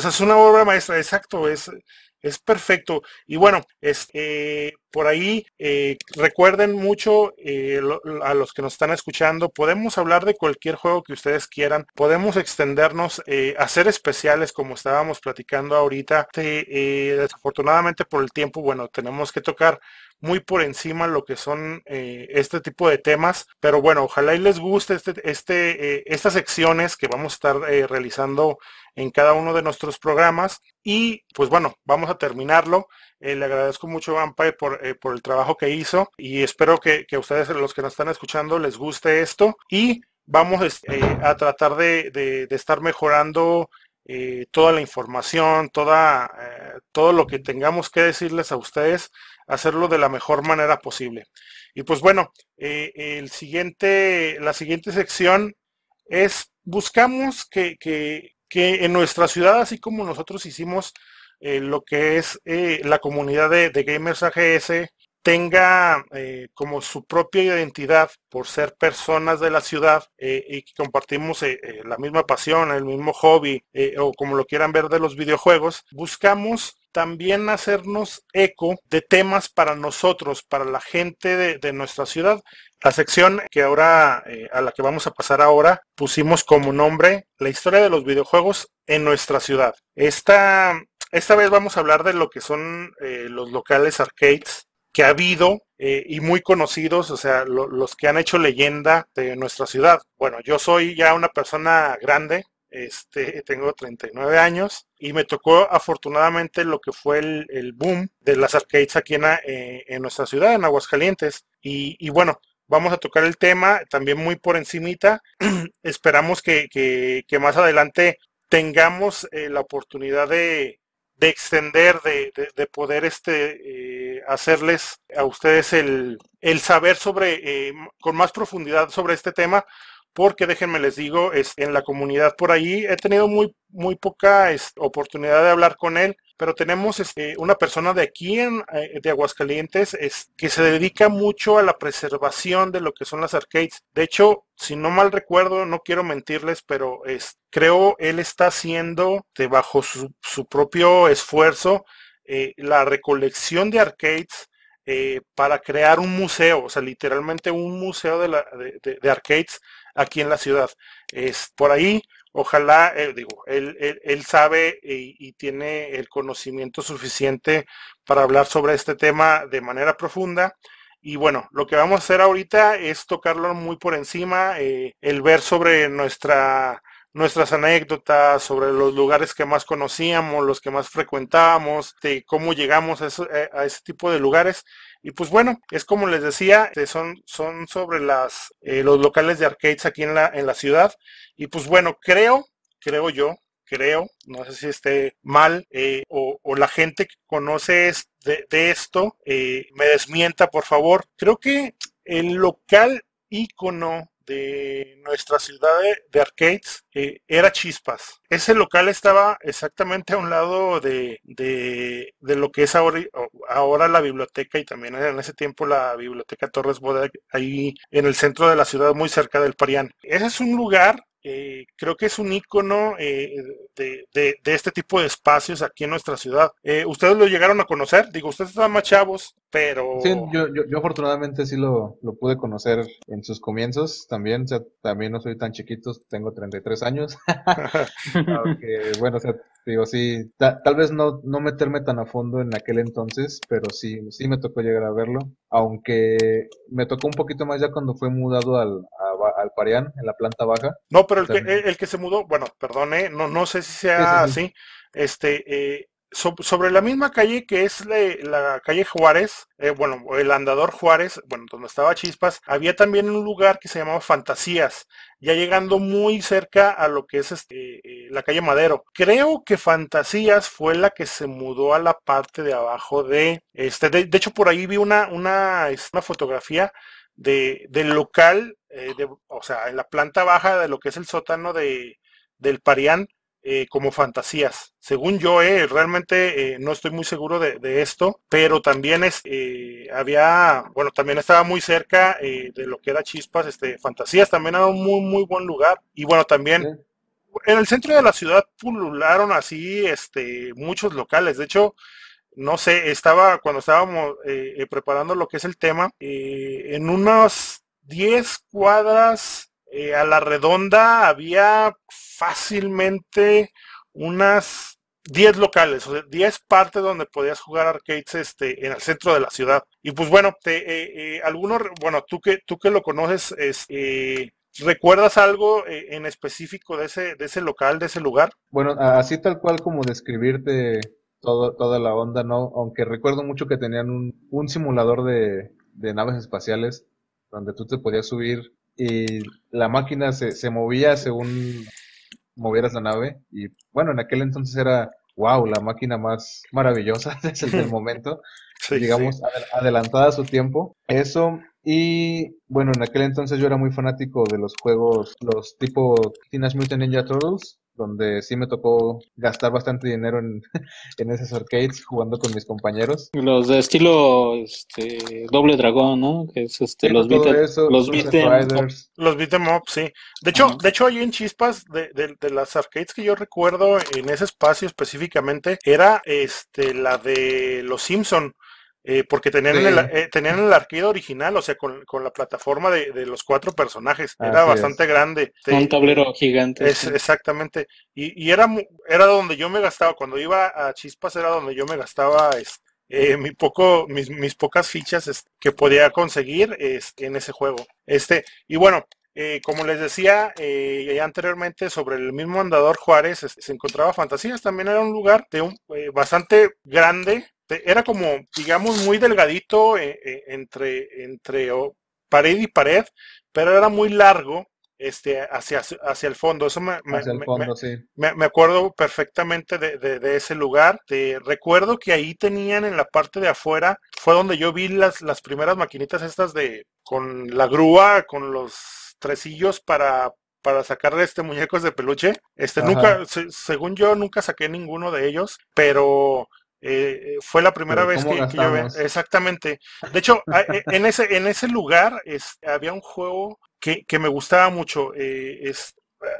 es una obra maestra, exacto, es, es perfecto. Y bueno, este, por ahí eh, recuerden mucho eh, a los que nos están escuchando, podemos hablar de cualquier juego que ustedes quieran, podemos extendernos, eh, hacer especiales como estábamos platicando ahorita. desafortunadamente por el tiempo, bueno, tenemos que tocar muy por encima lo que son este tipo de temas, pero bueno, ojalá y les guste este, este, estas secciones que vamos a estar realizando en cada uno de nuestros programas. Y pues bueno, vamos a terminarlo. Eh, le agradezco mucho a Vampire por, eh, por, el trabajo que hizo y espero que, que, ustedes, los que nos están escuchando, les guste esto. Y vamos este, a tratar de, de, estar mejorando eh, toda la información, toda, eh, todo lo que tengamos que decirles a ustedes, hacerlo de la mejor manera posible. Y pues bueno, eh, el siguiente, la siguiente sección es buscamos que, que, que, en nuestra ciudad, así como nosotros hicimos lo que es la comunidad de, de Gamers AGS, tenga eh, como su propia identidad por ser personas de la ciudad eh, y que compartimos eh, la misma pasión, el mismo hobby o como lo quieran ver de los videojuegos, buscamos también hacernos eco de temas para nosotros, para la gente de, nuestra ciudad. La sección que ahora, a la que vamos a pasar ahora, pusimos como nombre la historia de los videojuegos en nuestra ciudad. Esta, esta vez vamos a hablar de lo que son los locales arcades que ha habido eh, y muy conocidos, o sea, lo, los que han hecho leyenda de nuestra ciudad. Bueno, yo soy ya una persona grande, este, tengo 39 años y me tocó afortunadamente lo que fue el, el boom de las arcades aquí en, eh, en, nuestra ciudad, en Aguascalientes. Y, y, bueno, vamos a tocar el tema también muy por encimita. Esperamos que, que, que, más adelante tengamos eh, la oportunidad de, de extender, de, de, de poder este, eh, hacerles a ustedes el, el saber sobre, eh, con más profundidad sobre este tema, porque déjenme les digo, es, en la comunidad por ahí he tenido muy, muy poca es, oportunidad de hablar con él, pero tenemos este, una persona de aquí en, eh, de Aguascalientes es, que se dedica mucho a la preservación de lo que son las arcades. De hecho, si no mal recuerdo, no quiero mentirles, pero creo él está haciendo de bajo su, propio esfuerzo eh, la recolección de arcades eh, para crear un museo, o sea, literalmente un museo de, de arcades aquí en la ciudad. Es por ahí, ojalá, eh, digo, él, él, sabe y, tiene el conocimiento suficiente para hablar sobre este tema de manera profunda. Y bueno, lo que vamos a hacer ahorita es tocarlo muy por encima, eh, el ver sobre nuestra nuestras anécdotas sobre los lugares que más conocíamos, los que más frecuentábamos, de cómo llegamos a, eh, a ese tipo de lugares. Y pues bueno, es como les decía, son, son sobre las, eh, los locales de arcades aquí en la, en la ciudad. Y pues bueno, creo, creo yo, creo, no sé si esté mal, eh, o, la gente que conoce de, de esto eh, me desmienta, por favor. Creo que el local ícono de nuestra ciudad de, de arcades eh, era Chispas. Ese local estaba exactamente a un lado de, de, de, lo que es ahora, ahora la biblioteca y también en ese tiempo la biblioteca Torres Boda, ahí en el centro de la ciudad, muy cerca del Parián. Ese es un lugar eh, creo que es un icono eh, de, de, este tipo de espacios aquí en nuestra ciudad. Eh, ¿Ustedes lo llegaron a conocer? Digo, ustedes están más chavos, pero... Sí, yo, yo, afortunadamente sí lo, lo, pude conocer en sus comienzos también. O sea, también no soy tan chiquito, tengo 33 años. Aunque, bueno, o sea, digo, sí, ta, tal vez no, no meterme tan a fondo en aquel entonces, pero sí, sí me tocó llegar a verlo. Aunque me tocó un poquito más ya cuando fue mudado al, al Parián, en la planta baja. No, pero el que, el que se mudó, bueno, perdone, no, no sé si sea sí, sí, sí. así. Este, eh, so, sobre la misma calle que es la, la calle Juárez, eh, bueno, el andador Juárez, bueno, donde estaba Chispas, había también un lugar que se llamaba Fantasías, ya llegando muy cerca a lo que es este, eh, la calle Madero. Creo que Fantasías fue la que se mudó a la parte de abajo de, este, de, de hecho por ahí vi una, una, una fotografía de, del local, eh, de, o sea, en la planta baja de lo que es el sótano de, del Parián, eh, como fantasías. Según yo, eh, realmente eh, no estoy muy seguro de, de esto, pero también es, eh, había, bueno, también estaba muy cerca de lo que era Chispas, este, Fantasías, también era un muy, muy buen lugar. Y bueno, también sí. en el centro de la ciudad pulularon así, este, muchos locales. De hecho, no sé, estaba, cuando estábamos eh, preparando lo que es el tema, eh, en unas 10 cuadras eh, a la redonda había fácilmente unas 10 locales, o sea, 10 partes donde podías jugar arcades este, en el centro de la ciudad. Y pues bueno, te, eh, eh, algunos, bueno, tú que, tú que lo conoces, es, eh, ¿Recuerdas algo eh, en específico de ese, de ese local, de ese lugar? Bueno, así tal cual como describirte todo, toda la onda, ¿no? Aunque recuerdo mucho que tenían un, un simulador de, de naves espaciales donde tú te podías subir y la máquina se, se movía según movieras la nave. Y bueno, en aquel entonces era, wow, la máquina más maravillosa desde el momento, digamos, adelantada a su tiempo. Eso y bueno, en aquel entonces yo era muy fanático de los juegos, los tipo Teenage Mutant Ninja Turtles, donde sí me tocó gastar bastante dinero en, en esos arcades jugando con mis compañeros. Los de estilo este, doble dragón, ¿no? Que es este, los beat los Los beat'em up, sí. De hecho, de hecho, hay en chispas de, de, de, las arcades que yo recuerdo en ese espacio específicamente, era este la de los Simpson. Eh, porque tenían, el, eh, tenían el arcade original, o sea, con, con la plataforma de, de, los cuatro personajes. Era bastante grande. Un tablero gigante. Es, Exactamente. Y, y, era, era donde yo me gastaba, cuando iba a Chispas era donde yo me gastaba eh, mi poco, mis, mis pocas fichas que podía conseguir este, en ese juego. Este, y bueno, eh, como les decía eh, anteriormente sobre el mismo andador Juárez, se encontraba Fantasías, también era un lugar de un, eh, bastante grande, era como, digamos, muy delgadito eh, eh, entre, entre pared y pared, pero era muy largo este, hacia, hacia el fondo. Eso me, me, fondo, sí. me, acuerdo perfectamente de, de, de ese lugar. Te recuerdo que ahí tenían en la parte de afuera, fue donde yo vi las, las primeras maquinitas estas de con la grúa, con los tresillos para para sacarle este muñecos de peluche. Este Ajá. nunca, se, según yo, nunca saqué ninguno de ellos, pero eh, fue la primera vez que, que, yo exactamente. De hecho, e, en ese en ese lugar es, había un juego que, que me gustaba mucho. Eh, es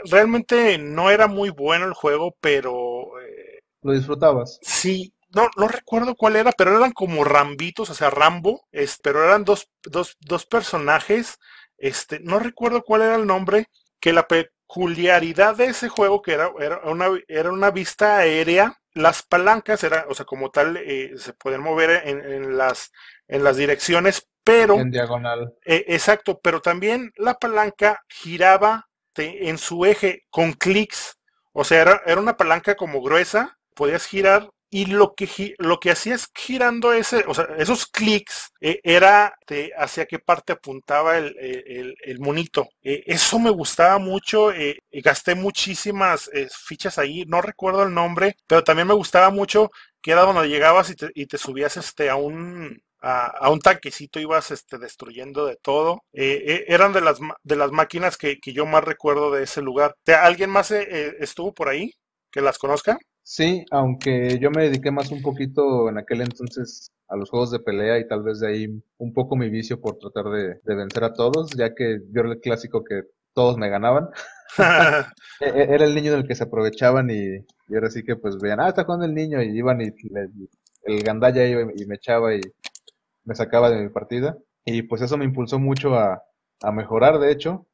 realmente no era muy bueno el juego, pero eh, lo disfrutabas. Sí. No, no recuerdo cuál era, pero eran como rambitos, o sea, Rambo, es, pero eran dos, dos, dos personajes, este, no recuerdo cuál era el nombre, que la peculiaridad de ese juego que era, era, una, era una vista aérea las palancas eran, o sea, como tal, eh, se pueden mover en, en, las, en las direcciones, pero... En diagonal. Eh, exacto, pero también la palanca giraba en su eje con clics. O sea, era, era una palanca como gruesa, podías girar y lo que lo que hacías girando ese, o sea, esos clics eh, era hacia qué parte apuntaba el, el, el monito. Eh, eso me gustaba mucho, eh, gasté muchísimas eh, fichas ahí, no recuerdo el nombre, pero también me gustaba mucho que era donde llegabas y te, y te subías este a un a, un tanquecito ibas este, destruyendo de todo. Eh, eh, eran de las, de las máquinas que, que, yo más recuerdo de ese lugar. ¿Alguien más eh, estuvo por ahí que las conozca? Sí, aunque yo me dediqué más un poquito en aquel entonces a los juegos de pelea y tal vez de ahí un poco mi vicio por tratar de, de vencer a todos, ya que yo era el clásico que todos me ganaban. era el niño del que se aprovechaban y, y, ahora sí que pues veían, ah, está jugando el niño y iban y le, el gandalla iba y me echaba y me sacaba de mi partida. Y pues eso me impulsó mucho a, a mejorar, de hecho,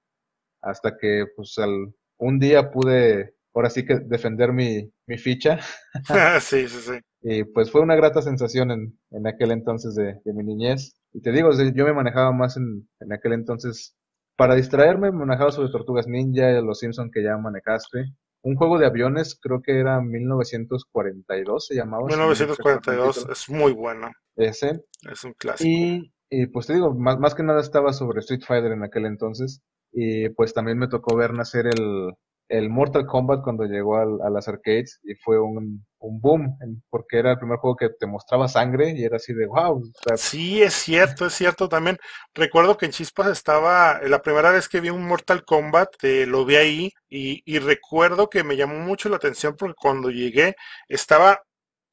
hasta que pues al, un día pude ahora sí que defender mi, mi ficha. sí, sí, sí. Y pues fue una grata sensación en, en aquel entonces de, de, mi niñez. Y te digo, yo me manejaba más en, en aquel entonces, para distraerme, me manejaba sobre Tortugas Ninja, Los Simpson que ya manejaste. Un juego de aviones, creo que era 1942, se llamaba. 1942, es muy bueno. Ese. Es un clásico. Y, y pues te digo, más, más que nada estaba sobre Street Fighter en aquel entonces. Y pues también me tocó ver nacer el, el Mortal Kombat cuando llegó al, a las arcades y fue un, un, boom, porque era el primer juego que te mostraba sangre y era así de wow. O sí, es cierto, es cierto también. Recuerdo que en Chispas estaba, la primera vez que vi un Mortal Kombat, eh, lo vi ahí y, y recuerdo que me llamó mucho la atención porque cuando llegué estaba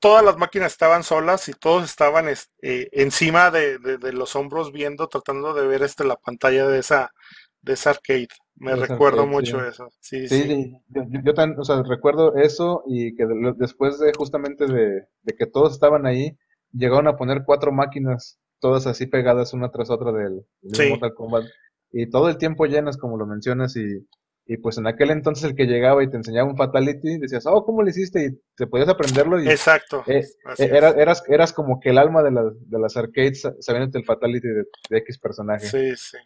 todas las máquinas estaban solas y todos estaban eh, encima de, de, los hombros viendo, tratando de ver este la pantalla de esa, de esa arcade. Me recuerdo arcade, mucho sí. eso. Sí, sí, sí. Yo, yo también, o sea, recuerdo eso y que de, después de justamente de, de, que todos estaban ahí, llegaron a poner cuatro máquinas, todas así pegadas una tras otra del. Mortal Kombat. Y todo el tiempo llenas, como lo mencionas, y y pues en aquel entonces el que llegaba y te enseñaba un fatality, decías, oh, ¿cómo lo hiciste? Y te podías aprenderlo. Y, Exacto. Eh, era, eras, eras como que el alma de, la, de las arcades sabiendo el fatality de, de, X personaje. Sí, sí.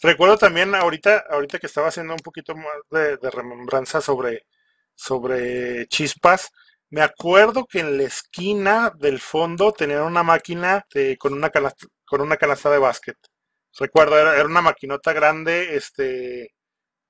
Recuerdo también ahorita, ahorita que estaba haciendo un poquito más de, remembranza sobre, sobre chispas, me acuerdo que en la esquina del fondo tenían una máquina con una canasta, con una canasta de básquet. Recuerdo, era, era una maquinota grande, este,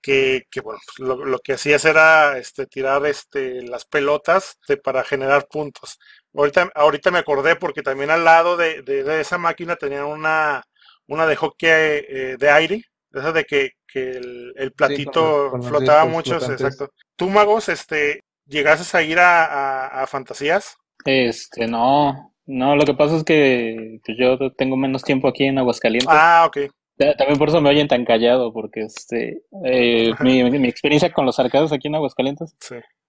que, bueno, pues, lo, que hacías era este, tirar este, las pelotas para generar puntos. Ahorita, ahorita me acordé porque también al lado de, esa máquina tenían una, una de hockey eh, de aire, esa de que, el, platito flotaba mucho, exacto. ¿Tú, Magos, este, llegases a ir a, fantasías? Este, no, no, lo que pasa es que yo tengo menos tiempo aquí en Aguascalientes. Ah, ok. También por eso me oyen tan callado, porque este eh, mi, mi, experiencia con los arcades aquí en Aguascalientes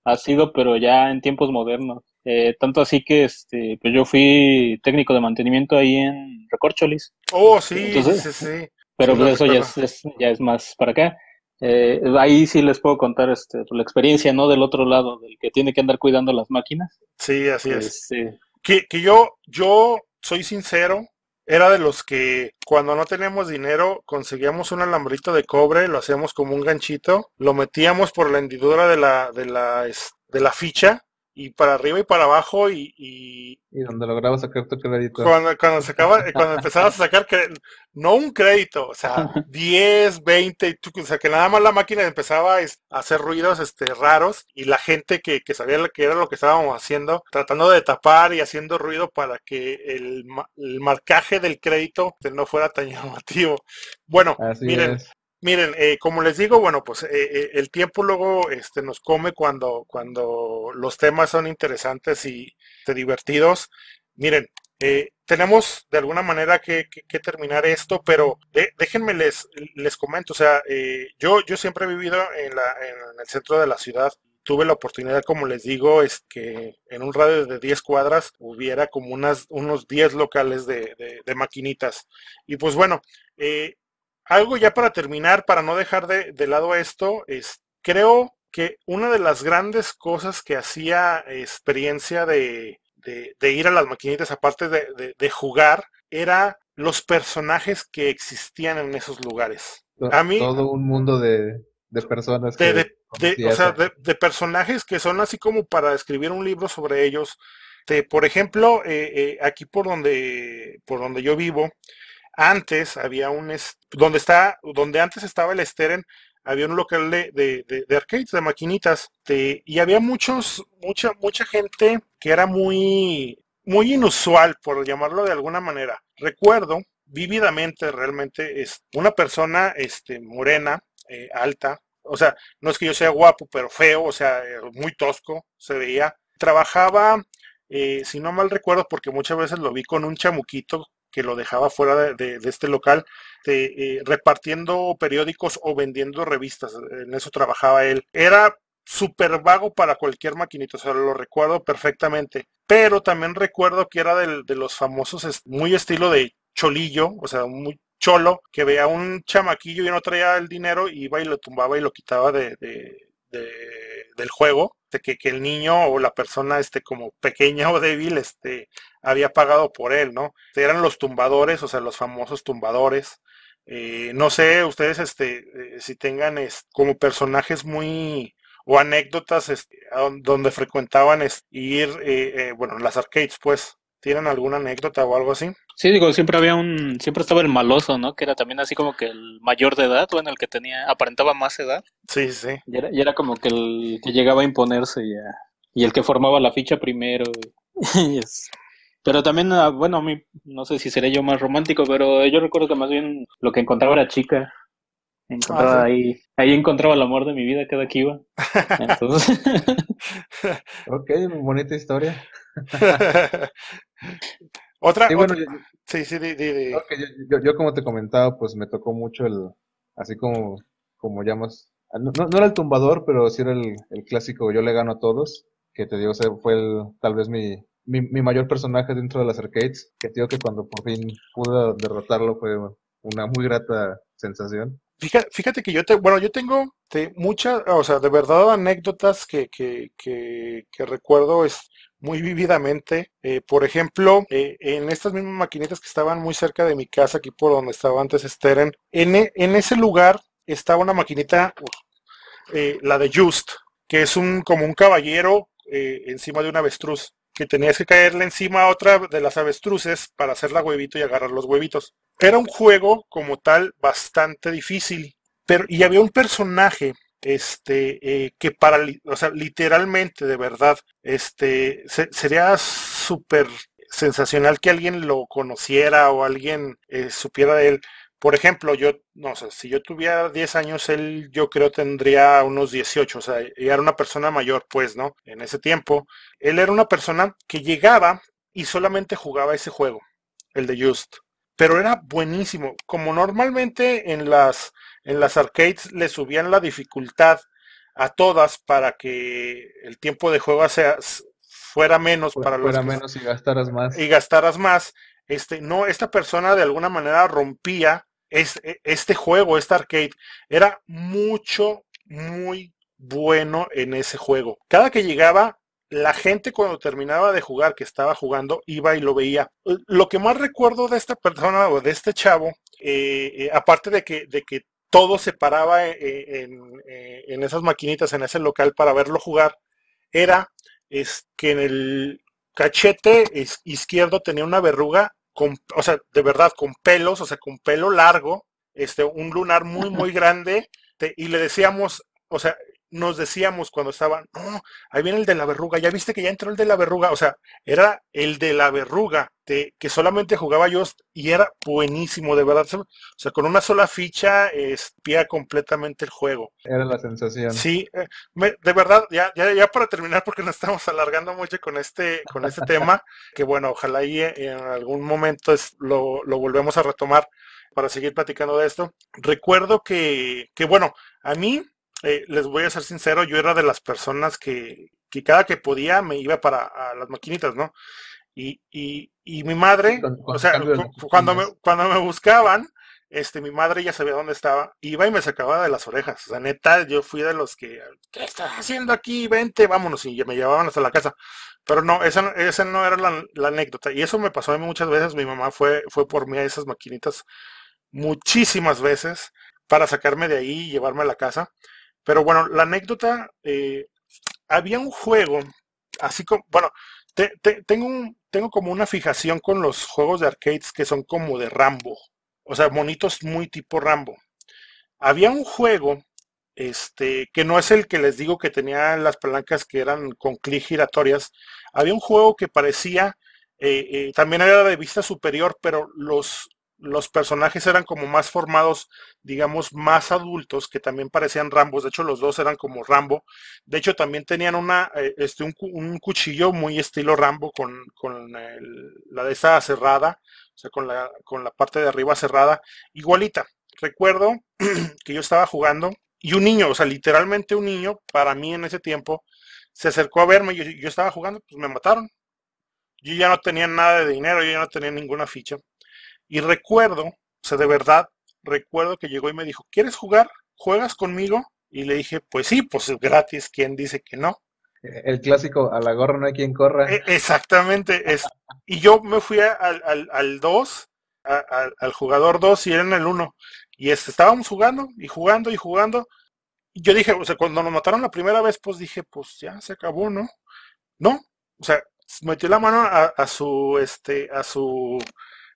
ha sido, pero ya en tiempos modernos. Eh, tanto así que este, pues yo fui técnico de mantenimiento ahí en Recorcholis. Oh, sí, sí, sí. Pero pues eso ya es, ya es más para acá. Eh, ahí sí les puedo contar este, la experiencia, ¿no? Del otro lado, del que tiene que andar cuidando las máquinas. Sí, así es. Este, que, que yo, yo soy sincero, era de los que cuando no teníamos dinero conseguíamos un alambrito de cobre, lo hacíamos como un ganchito, lo metíamos por la hendidura de la, de la, de la ficha y para arriba y para abajo y... Y, y donde lograbas sacar tu crédito. Cuando, cuando, sacaba, cuando empezabas a sacar, no un crédito, o sea, 10, 20, o sea, que nada más la máquina empezaba a hacer ruidos este, raros y la gente que, que sabía que era lo que estábamos haciendo, tratando de tapar y haciendo ruido para que el, el marcaje del crédito no fuera tan llamativo. Bueno, miren, Miren, eh, como les digo, bueno, pues eh, eh, el tiempo luego este, nos come cuando, cuando los temas son interesantes y divertidos. Miren, tenemos de alguna manera que, terminar esto, pero déjenme les, les comento, o sea, yo, yo siempre he vivido en el centro de la ciudad tuve la oportunidad, como les digo, es que en un radio de 10 cuadras hubiera como unas, unos 10 locales de, de, maquinitas. Y pues bueno, eh, algo ya para terminar, para no dejar de, lado esto, es creo que una de las grandes cosas que hacía experiencia de, ir a las maquinitas, aparte de, jugar, era los personajes que existían en esos lugares. A mí, todo un mundo de, personas. de, o sea, de, personajes que son así como para escribir un libro sobre ellos. por ejemplo, eh, eh, aquí por donde, por donde yo vivo, antes había un, donde está, donde antes estaba el Steren, había un local de, de, de, arcades, de maquinitas, y había muchos, mucha, mucha gente que era muy, muy inusual, por llamarlo de alguna manera. Recuerdo vívidamente realmente es una persona este, morena, eh, alta, o sea, no es que yo sea guapo, pero feo, o sea, muy tosco, se veía. Trabajaba, eh, si no mal recuerdo, porque muchas veces lo vi con un chamuquito que lo dejaba fuera de, este local, eh, repartiendo periódicos o vendiendo revistas. En eso trabajaba él. Era súper vago para cualquier maquinito, o sea, lo recuerdo perfectamente. Pero también recuerdo que era de los famosos, muy estilo de cholillo, o sea, muy cholo, que veía un chamaquillo y no traía el dinero, iba y lo tumbaba y lo quitaba de, del juego que, que, el niño o la persona este como pequeña o débil este había pagado por él, ¿no? Eran los tumbadores, o sea, los famosos tumbadores. Eh, no sé, ustedes este eh, si tengan como personajes muy o anécdotas este, donde frecuentaban ir, eh, bueno, las arcades, pues, ¿tienen alguna anécdota o algo así? Sí, digo, siempre había un, siempre estaba el maloso, ¿no? Que era también así como que el mayor de edad, bueno, el que tenía, aparentaba más edad. Sí, sí. Y era, y era como que el que llegaba a imponerse ya, y el que formaba la ficha primero. Pero también, ah, bueno, a mí, no sé si seré yo más romántico, pero yo recuerdo que más bien lo que encontraba era chica. Encontraba ah, ahí, ahí encontraba el amor de mi vida cada que iba. Entonces... ok, bonita historia. Otra, sí, bueno, sí, sí, yo, como te comentaba, pues me tocó mucho el, así como, como llamas, no, no, era el tumbador, pero sí era el, clásico yo le gano a todos, que te digo, fue el, tal vez mi, mi, mi, mayor personaje dentro de las arcades, que te digo que cuando por fin pude derrotarlo fue una muy grata sensación. Fíjate, fíjate que yo te, bueno, yo tengo muchas, o sea, de verdad anécdotas que, que, que, que recuerdo es muy vívidamente. Eh, por ejemplo, eh, en estas mismas maquinitas que estaban muy cerca de mi casa, aquí por donde estaba antes Steren, en, e, en ese lugar estaba una maquinita, eh, la de Just, que es un como un caballero encima de un avestruz, que tenías que caerle encima a otra de las avestruces para hacer la huevito y agarrar los huevitos. Era un juego como tal bastante difícil, pero y había un personaje este, eh, que para, o sea, literalmente, de verdad, este, sería súper sensacional que alguien lo conociera o alguien eh, supiera de él. Por ejemplo, yo, no sé, si yo tuviera 10 años, él yo creo tendría unos 18, o sea, era una persona mayor, pues, ¿no? En ese tiempo, él era una persona que llegaba y solamente jugaba ese juego, el de Just. Pero era buenísimo. Como normalmente en las en las arcades le subían la dificultad a todas para que el tiempo de juego sea, fuera menos para fuera menos y gastaras más. Y gastaras más. Este, no, esta persona de alguna manera rompía e, este juego, este arcade. Era mucho, muy bueno en ese juego. Cada que llegaba, la gente cuando terminaba de jugar, que estaba jugando, iba y lo veía. Lo que más recuerdo de esta persona o de este chavo, eh, eh, aparte de que, de que todo se paraba eh, eh, eh, en, esas maquinitas, en ese local para verlo jugar, era es que en el cachete izquierdo tenía una verruga, con, o sea, de verdad, con pelos, o sea, con pelo largo, este, un lunar muy, muy grande, y le decíamos, o sea, nos decíamos cuando estaban, no, ahí viene el de la verruga, ya viste que ya entró el de la verruga, o sea, era el de la verruga, de, que solamente jugaba yo y era buenísimo, de verdad, o sea, con una sola ficha espía completamente el juego. Era la sensación. Sí, eh, de verdad, ya, ya, ya para terminar, porque nos estamos alargando mucho con este, con este tema, que bueno, ojalá ahí en algún momento es, lo, lo volvemos a retomar para seguir platicando de esto. Recuerdo que, que bueno, a mí eh, les voy a ser sincero, yo era de las personas que, que cada que podía me iba para las maquinitas, ¿no? Y, y, y mi madre, o sea, cuando me, cuando me buscaban, este, mi madre ya sabía dónde estaba, iba y me sacaba de las orejas. O sea, neta, yo fui de los que, ¿qué estás haciendo aquí? Vente, vámonos, y me llevaban hasta la casa. Pero no, esa, esa no era la, la, anécdota. Y eso me pasó a mí muchas veces. Mi mamá fue, fue por mí a esas maquinitas muchísimas veces para sacarme de ahí y llevarme a la casa. Pero bueno, la anécdota, eh, había un juego, así como, bueno, tengo, tengo como una fijación con los juegos de arcades que son como de Rambo, o sea, monitos muy tipo Rambo. Había un juego, este, que no es el que les digo que tenía las palancas que eran con clic giratorias, había un juego que parecía, eh, eh, también era de vista superior, pero los, los personajes eran como más formados, digamos, más adultos, que también parecían Rambos. De hecho, los dos eran como Rambo. De hecho, también tenían una, eh, este, un, cuchillo muy estilo Rambo con, con la de esa cerrada, o sea, con la, con la parte de arriba cerrada, igualita. Recuerdo que yo estaba jugando y un niño, o sea, literalmente un niño, para mí en ese tiempo, se acercó a verme, yo, yo estaba jugando, pues me mataron. Yo ya no tenía nada de dinero, yo ya no tenía ninguna ficha. Y recuerdo, o sea, de verdad, recuerdo que llegó y me dijo, ¿quieres jugar? ¿Juegas conmigo? Y le dije, pues sí, pues es gratis, ¿quién dice que no? El clásico, a la gorra no hay quien corra. E, exactamente. Es, y yo me fui al 2, al, al, jugador 2 y él en el 1. Y este, estábamos jugando y jugando y jugando. Y yo dije, o sea, cuando nos mataron la primera vez, pues dije, pues ya se acabó, ¿no? No, o sea, metió la mano a, a su, este, a su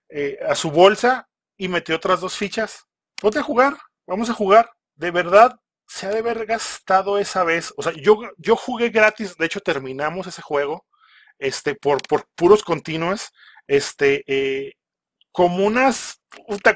eh, a su bolsa y metió otras dos fichas. Ponte a jugar, vamos a jugar. De verdad, se ha de haber gastado esa vez. O sea, yo, yo jugué gratis, de hecho terminamos ese juego, este, por, por puros continuos, este, eh, como unas,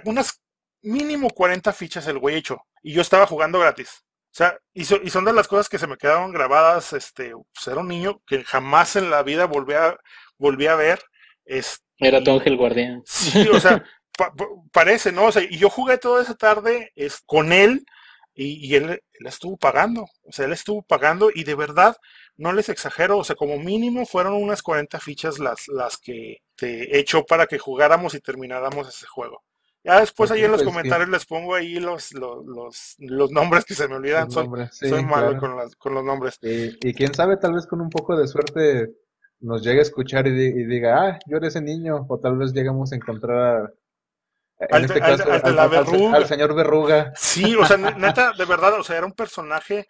unas mínimo 40 fichas el güey hecho. Y yo estaba jugando gratis. O sea, y, son de las cosas que se me quedaron grabadas, este, pues era un niño que jamás en la vida volví a, volví a ver. Este, era tu ángel guardián. Sí, o sea, parece, ¿no? O sea, y yo jugué toda esa tarde es, con él y, él, él, estuvo pagando. O sea, él estuvo pagando y de verdad, no les exagero, o sea, como mínimo fueron unas 40 fichas las, las que te echó para que jugáramos y termináramos ese juego. Ya después ahí en los comentarios les pongo ahí los, los, los, nombres que se me olvidan. soy, malo con, con, los nombres. y quién sabe, tal vez con un poco de suerte nos llegue a escuchar y, diga, ah, yo era ese niño, o tal vez llegamos a encontrar al, este caso, al, señor Verruga. Sí, o sea, neta, de verdad, o sea, era un personaje,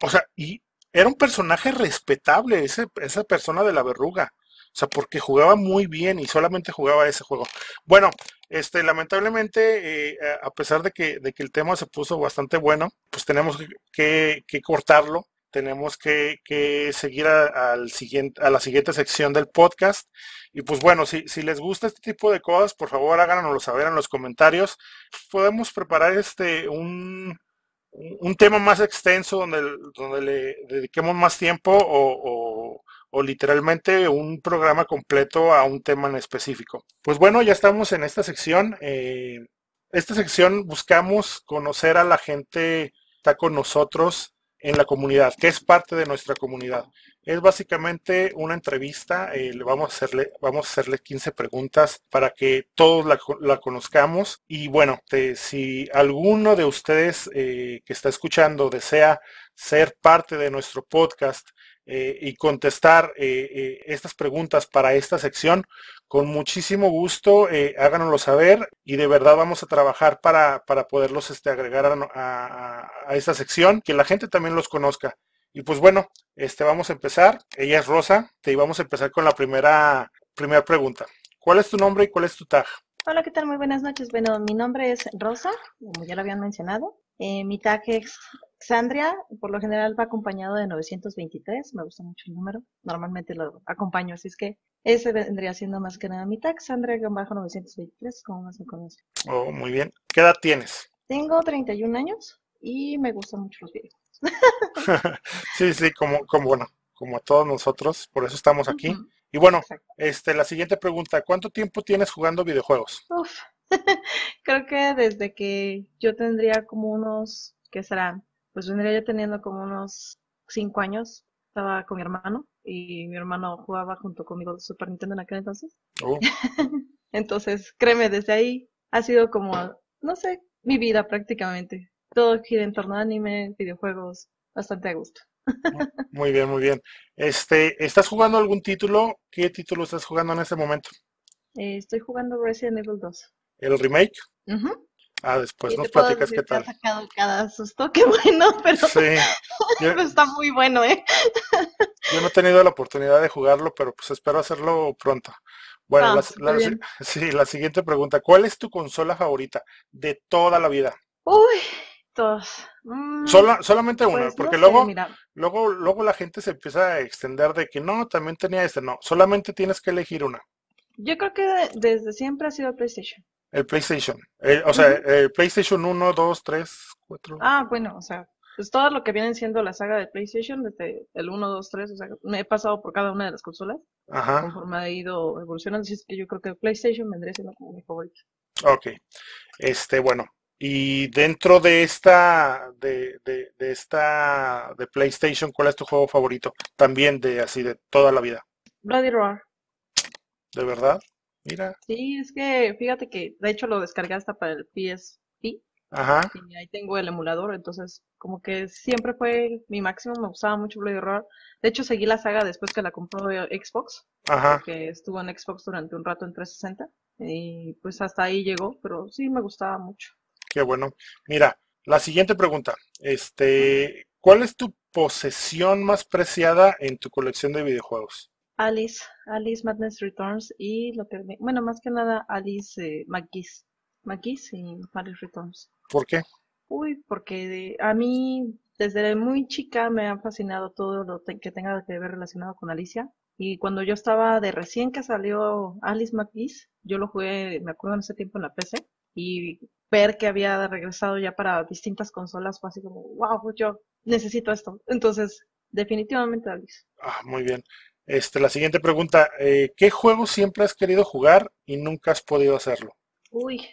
o sea, y era un personaje respetable, ese, esa persona de la verruga. O sea, porque jugaba muy bien y solamente jugaba ese juego. Bueno, este, lamentablemente, eh, a pesar de que, de que el tema se puso bastante bueno, pues tenemos que, que cortarlo tenemos que, seguir a, la siguiente sección del podcast. Y pues bueno, si, si les gusta este tipo de cosas, por favor háganoslo saber en los comentarios. Podemos preparar este un, un tema más extenso donde, donde le dediquemos más tiempo o, o, literalmente un programa completo a un tema en específico. Pues bueno, ya estamos en esta sección. Eh, esta sección buscamos conocer a la gente que está con nosotros en la comunidad, que es parte de nuestra comunidad. Es básicamente una entrevista, eh, vamos a hacerle, vamos a hacerle 15 preguntas para que todos la, conozcamos. Y bueno, si alguno de ustedes eh, que está escuchando desea ser parte de nuestro podcast eh, y contestar estas preguntas para esta sección, con muchísimo gusto, eh, háganoslo saber y de verdad vamos a trabajar para, para poderlos este, agregar a, esta sección, que la gente también los conozca. Y pues bueno, este, vamos a empezar. Ella es Rosa, y vamos a empezar con la primera, primera pregunta. ¿Cuál es tu nombre y cuál es tu tag? Hola, ¿qué tal? Muy buenas noches. Bueno, mi nombre es Rosa, como ya lo habían mencionado. Eh, mi tag es Xandria, por lo general va acompañado de 923, me gusta mucho el número, normalmente lo acompaño, así es que ese vendría siendo más que nada mi tag, Sandra-923, como más se conoce. Oh, muy bien. ¿Qué edad tienes? Tengo 31 años y me gustan mucho los videojuegos. sí, sí, como, como bueno, como a todos nosotros, por eso estamos aquí. Y bueno, este, la siguiente pregunta, ¿cuánto tiempo tienes jugando videojuegos? Uf, creo que desde que yo tendría como unos, ¿qué serán? Pues vendría yo teniendo como unos 5 años, estaba con mi hermano y mi hermano jugaba junto conmigo Super Nintendo en aquel entonces. Oh. entonces, créeme, desde ahí ha sido como, no sé, mi vida prácticamente. Todo gira en torno a anime, videojuegos, bastante a gusto. muy bien, muy bien. Este, ¿estás jugando algún título? ¿Qué título estás jugando en este momento? Eh, estoy jugando Resident Evil 2. ¿El remake? Ah, después nos platicas qué tal. Sacado cada susto, qué bueno, pero, sí. está muy bueno, ¿eh? Yo no he tenido la oportunidad de jugarlo, pero pues espero hacerlo pronto. Bueno, la, sí, la siguiente pregunta. ¿Cuál es tu consola favorita de toda la vida? Uy, dos. Mm, solamente una, pues, porque luego, luego, luego la gente se empieza a extender de que no, también tenía este. No, solamente tienes que elegir una. Yo creo que desde siempre ha sido PlayStation. El PlayStation. o sea, el PlayStation 1, 2, 3, 4. Ah, bueno, o sea, pues todo lo que vienen siendo la saga de PlayStation, desde el 1, 2, 3, o sea, me he pasado por cada una de las consolas. Ajá. Conforme ha ido evolucionando, así es que yo creo que PlayStation vendría siendo como mi favorito. Ok. Este, bueno. Y dentro de esta, de, de, de esta, de PlayStation, ¿cuál es tu juego favorito? También de así, de toda la vida. Bloody Roar. ¿De verdad? Mira. Sí, es que fíjate que de hecho lo descargué hasta para el PSP. Ajá. Y ahí tengo el emulador, entonces como que siempre fue mi máximo, me gustaba mucho Blade Runner. De hecho seguí la saga después que la compró Xbox, Ajá. que estuvo en Xbox durante un rato en 360 y pues hasta ahí llegó, pero sí me gustaba mucho. Qué bueno. Mira, la siguiente pregunta, este, ¿cuál es tu posesión más preciada en tu colección de videojuegos? Alice, Alice Madness Returns y lo que, bueno, más que nada Alice eh, McGee's, McGee's y Alice Returns. ¿Por qué? Uy, porque a mí desde muy chica me ha fascinado todo lo que tenga que ver relacionado con Alicia. Y cuando yo estaba de recién que salió Alice McGee's, yo lo jugué, me acuerdo en ese tiempo en la PC, y ver que había regresado ya para distintas consolas fue así como, wow, yo necesito esto. Entonces, definitivamente Alice. Ah, muy bien. Este, la siguiente pregunta, eh, ¿qué juego siempre has querido jugar y nunca has podido hacerlo? Uy,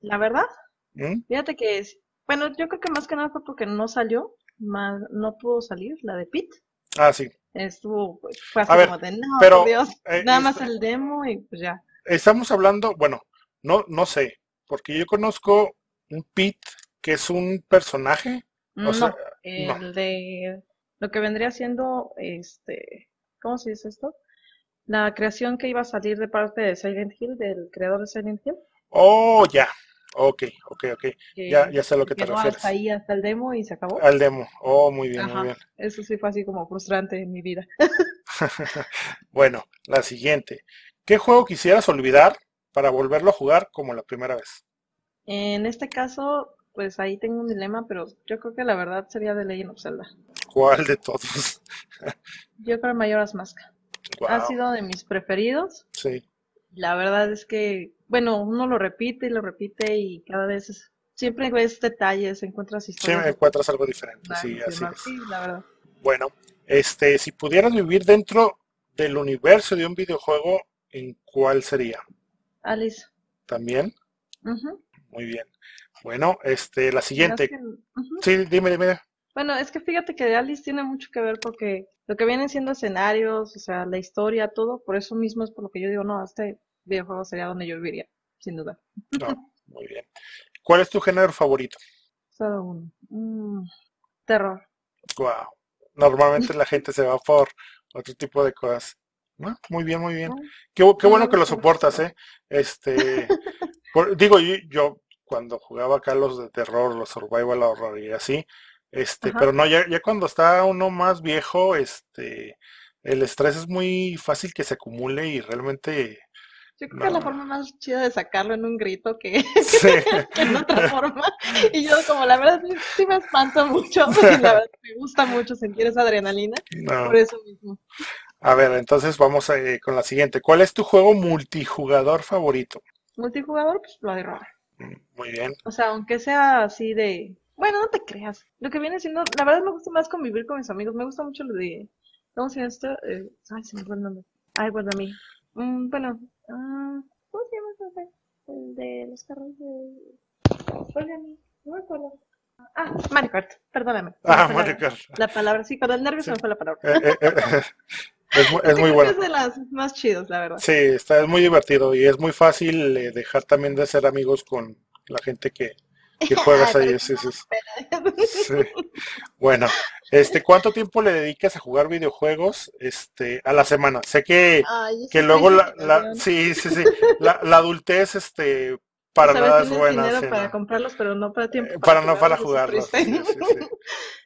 la verdad, ¿Mm? fíjate que es, bueno, yo creo que más que nada fue porque no salió, más, no pudo salir, la de Pit. Ah, sí. Estuvo, pues, fue así como de, no, pero, Dios, eh, nada más el demo y pues ya. Estamos hablando, bueno, no, no sé, porque yo conozco un Pit que es un personaje. O sea, el de lo que vendría siendo este ¿cómo se dice esto? la creación que iba a salir de parte de Silent Hill, del creador de Silent Hill. Oh, ya. Ok, ok, ok. Ya, ya sé a lo que te refieres. hasta ahí, hasta el demo y se acabó. Al demo. Oh, muy bien, Ajá. muy bien. Eso sí fue así como frustrante en mi vida. Bueno, la siguiente. ¿Qué juego quisieras olvidar para volverlo a jugar como la primera vez? En este caso, pues ahí tengo un dilema, pero yo creo que la verdad sería The Legend of Zelda. ¿Cuál de todos? Yo creo Majora's Mask. Ha Wow, sido de mis preferidos. sí. La verdad es que, bueno, uno lo repite y lo repite y cada vez es- siempre ves detalles, encuentras Sí, historias. encuentras algo diferente, sí, así es. Sí, la verdad. Bueno, este, si pudieras vivir dentro del universo de un videojuego, ¿en cuál sería? Alice. ¿También? Muy bien. Bueno, este, la siguiente. Sí, dime, dime. Bueno, es que fíjate que Alice tiene mucho que ver porque lo que vienen siendo escenarios, o sea, la historia, todo, por eso mismo es por lo que yo digo, no, este videojuego sería donde yo viviría, sin duda. No, muy bien. ¿Cuál es tu género favorito? Solo uno. Mm, terror. Wow. Normalmente la gente se va por otro tipo de cosas. ¿No? Muy bien, muy bien. Qué, qué No, bueno que lo soportas. ¿eh? Este, por- digo, yo, yo cuando jugaba acá los de terror, los survival horror y así, este, Ajá. pero no, ya, ya cuando está uno más viejo, este, el estrés es muy fácil que se acumule y realmente, Yo creo que la forma más chida de sacarlo en un grito que, sí, que en otra forma. Y yo como la verdad sí, me espanto mucho, y la verdad me gusta mucho sentir esa adrenalina, no. por eso mismo. A ver, entonces vamos eh, con la siguiente. ¿Cuál es tu juego multijugador favorito? Multijugador, pues lo de robar. Mm, Muy bien. O sea, aunque sea así de... Bueno, no te creas. Lo que viene siendo... La verdad me gusta más convivir con mis amigos. Me gusta mucho lo de... ¿Cómo se llama esto? Eh, ay, se me fue el nombre. Ay, guarda mí. Mm, bueno. ah, ¿Cómo se llama ese? El de los carros de... Guarda mí. No me acuerdo. Ah, Mario Kart. Perdóname. Ah, fue Mario la, Kart. la palabra. Sí, con el nervio se me fue la palabra. Eh, eh, eh, es, mu- es muy bueno. Es de las más chidos, la verdad. Sí, está, es muy divertido y es muy fácil dejar también de ser amigos con la gente que, que juegas ahí. Sí, sí, sí. Bueno, este, ¿cuánto tiempo le dedicas a jugar videojuegos este, a la semana? Sé que, Ay, que luego la, la- sí, sí, sí, la, la adultez, este, para sea, nada es buena. dinero sí, para ¿no? comprarlos, pero no para tiempo Eh, Para no jugarlos. sí, sí.